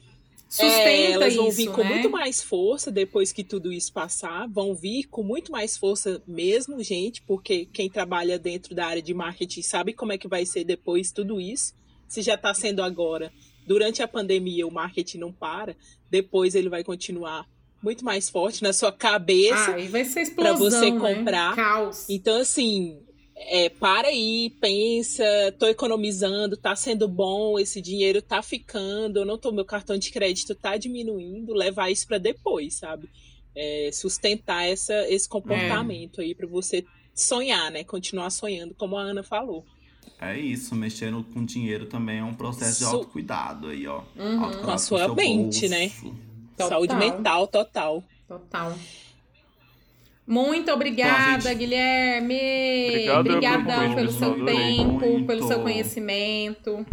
Sustenta é, elas vão isso, vir com né? muito mais força depois que tudo isso passar. Vão vir com muito mais força mesmo, gente, porque quem trabalha dentro da área de marketing sabe como é que vai ser depois tudo isso. Se já está sendo agora, durante a pandemia o marketing não para, depois ele vai continuar muito mais forte na sua cabeça. Ah, explosão, você né? comprar. Caos. Então, assim, é, para aí, pensa, tô economizando, tá sendo bom, esse dinheiro tá ficando, eu não tô, meu cartão de crédito tá diminuindo, levar isso para depois, sabe? É, sustentar essa, esse comportamento aí para você sonhar, né? Continuar sonhando, como a Ana falou. É isso, mexendo com dinheiro também é um processo de Su- autocuidado aí, ó. Uhum. Autocuidado Com a sua mente, bolso. né? Total. Saúde mental total. Total. Muito obrigada, Então, gente- Guilherme. Obrigado pelo seu tempo, Muito. pelo seu conhecimento.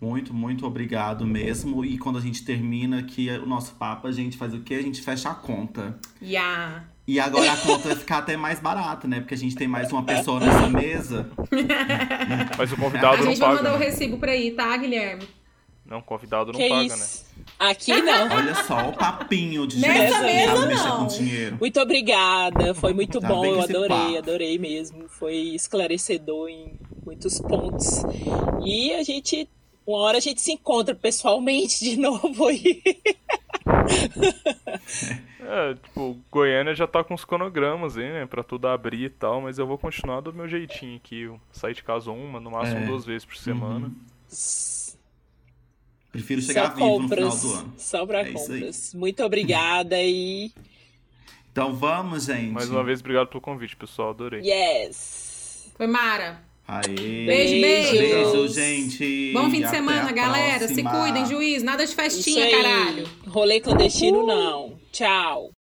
Muito, muito obrigado mesmo. E quando a gente termina aqui o nosso papo, a gente faz o quê? A gente fecha a conta. Yeah. E agora a conta vai ficar até mais barata, né? Porque a gente tem mais uma pessoa nessa mesa. Mas o A convidado não gente vai mandar paga. o né? recibo pra aí, tá, Guilherme? Não, o convidado não que paga, né? isso? Aqui não. Olha só o papinho de Nessa gente que mesa, não. com dinheiro. Muito obrigada, foi muito Tá bom, eu adorei, papo. adorei mesmo. Foi esclarecedor em muitos pontos. E a gente, uma hora a gente se encontra pessoalmente de novo aí. É, tipo, Goiânia já tá com os cronogramas aí, né? Pra tudo abrir e tal, mas eu vou continuar do meu jeitinho aqui. Eu sair de casa uma, no máximo É. duas vezes por semana. Prefiro chegar Só vivo no final compras, do ano. só pra É compras. Muito obrigada e Então vamos, gente. Mais uma vez, obrigado pelo convite, pessoal. Adorei. yes! Foi Mara. Aê. Beijo, beijo. Beijo, gente. Bom fim de semana, galera. Se próxima. cuidem, juiz. Nada de festinha, caralho. Rolê clandestino não. Tchau.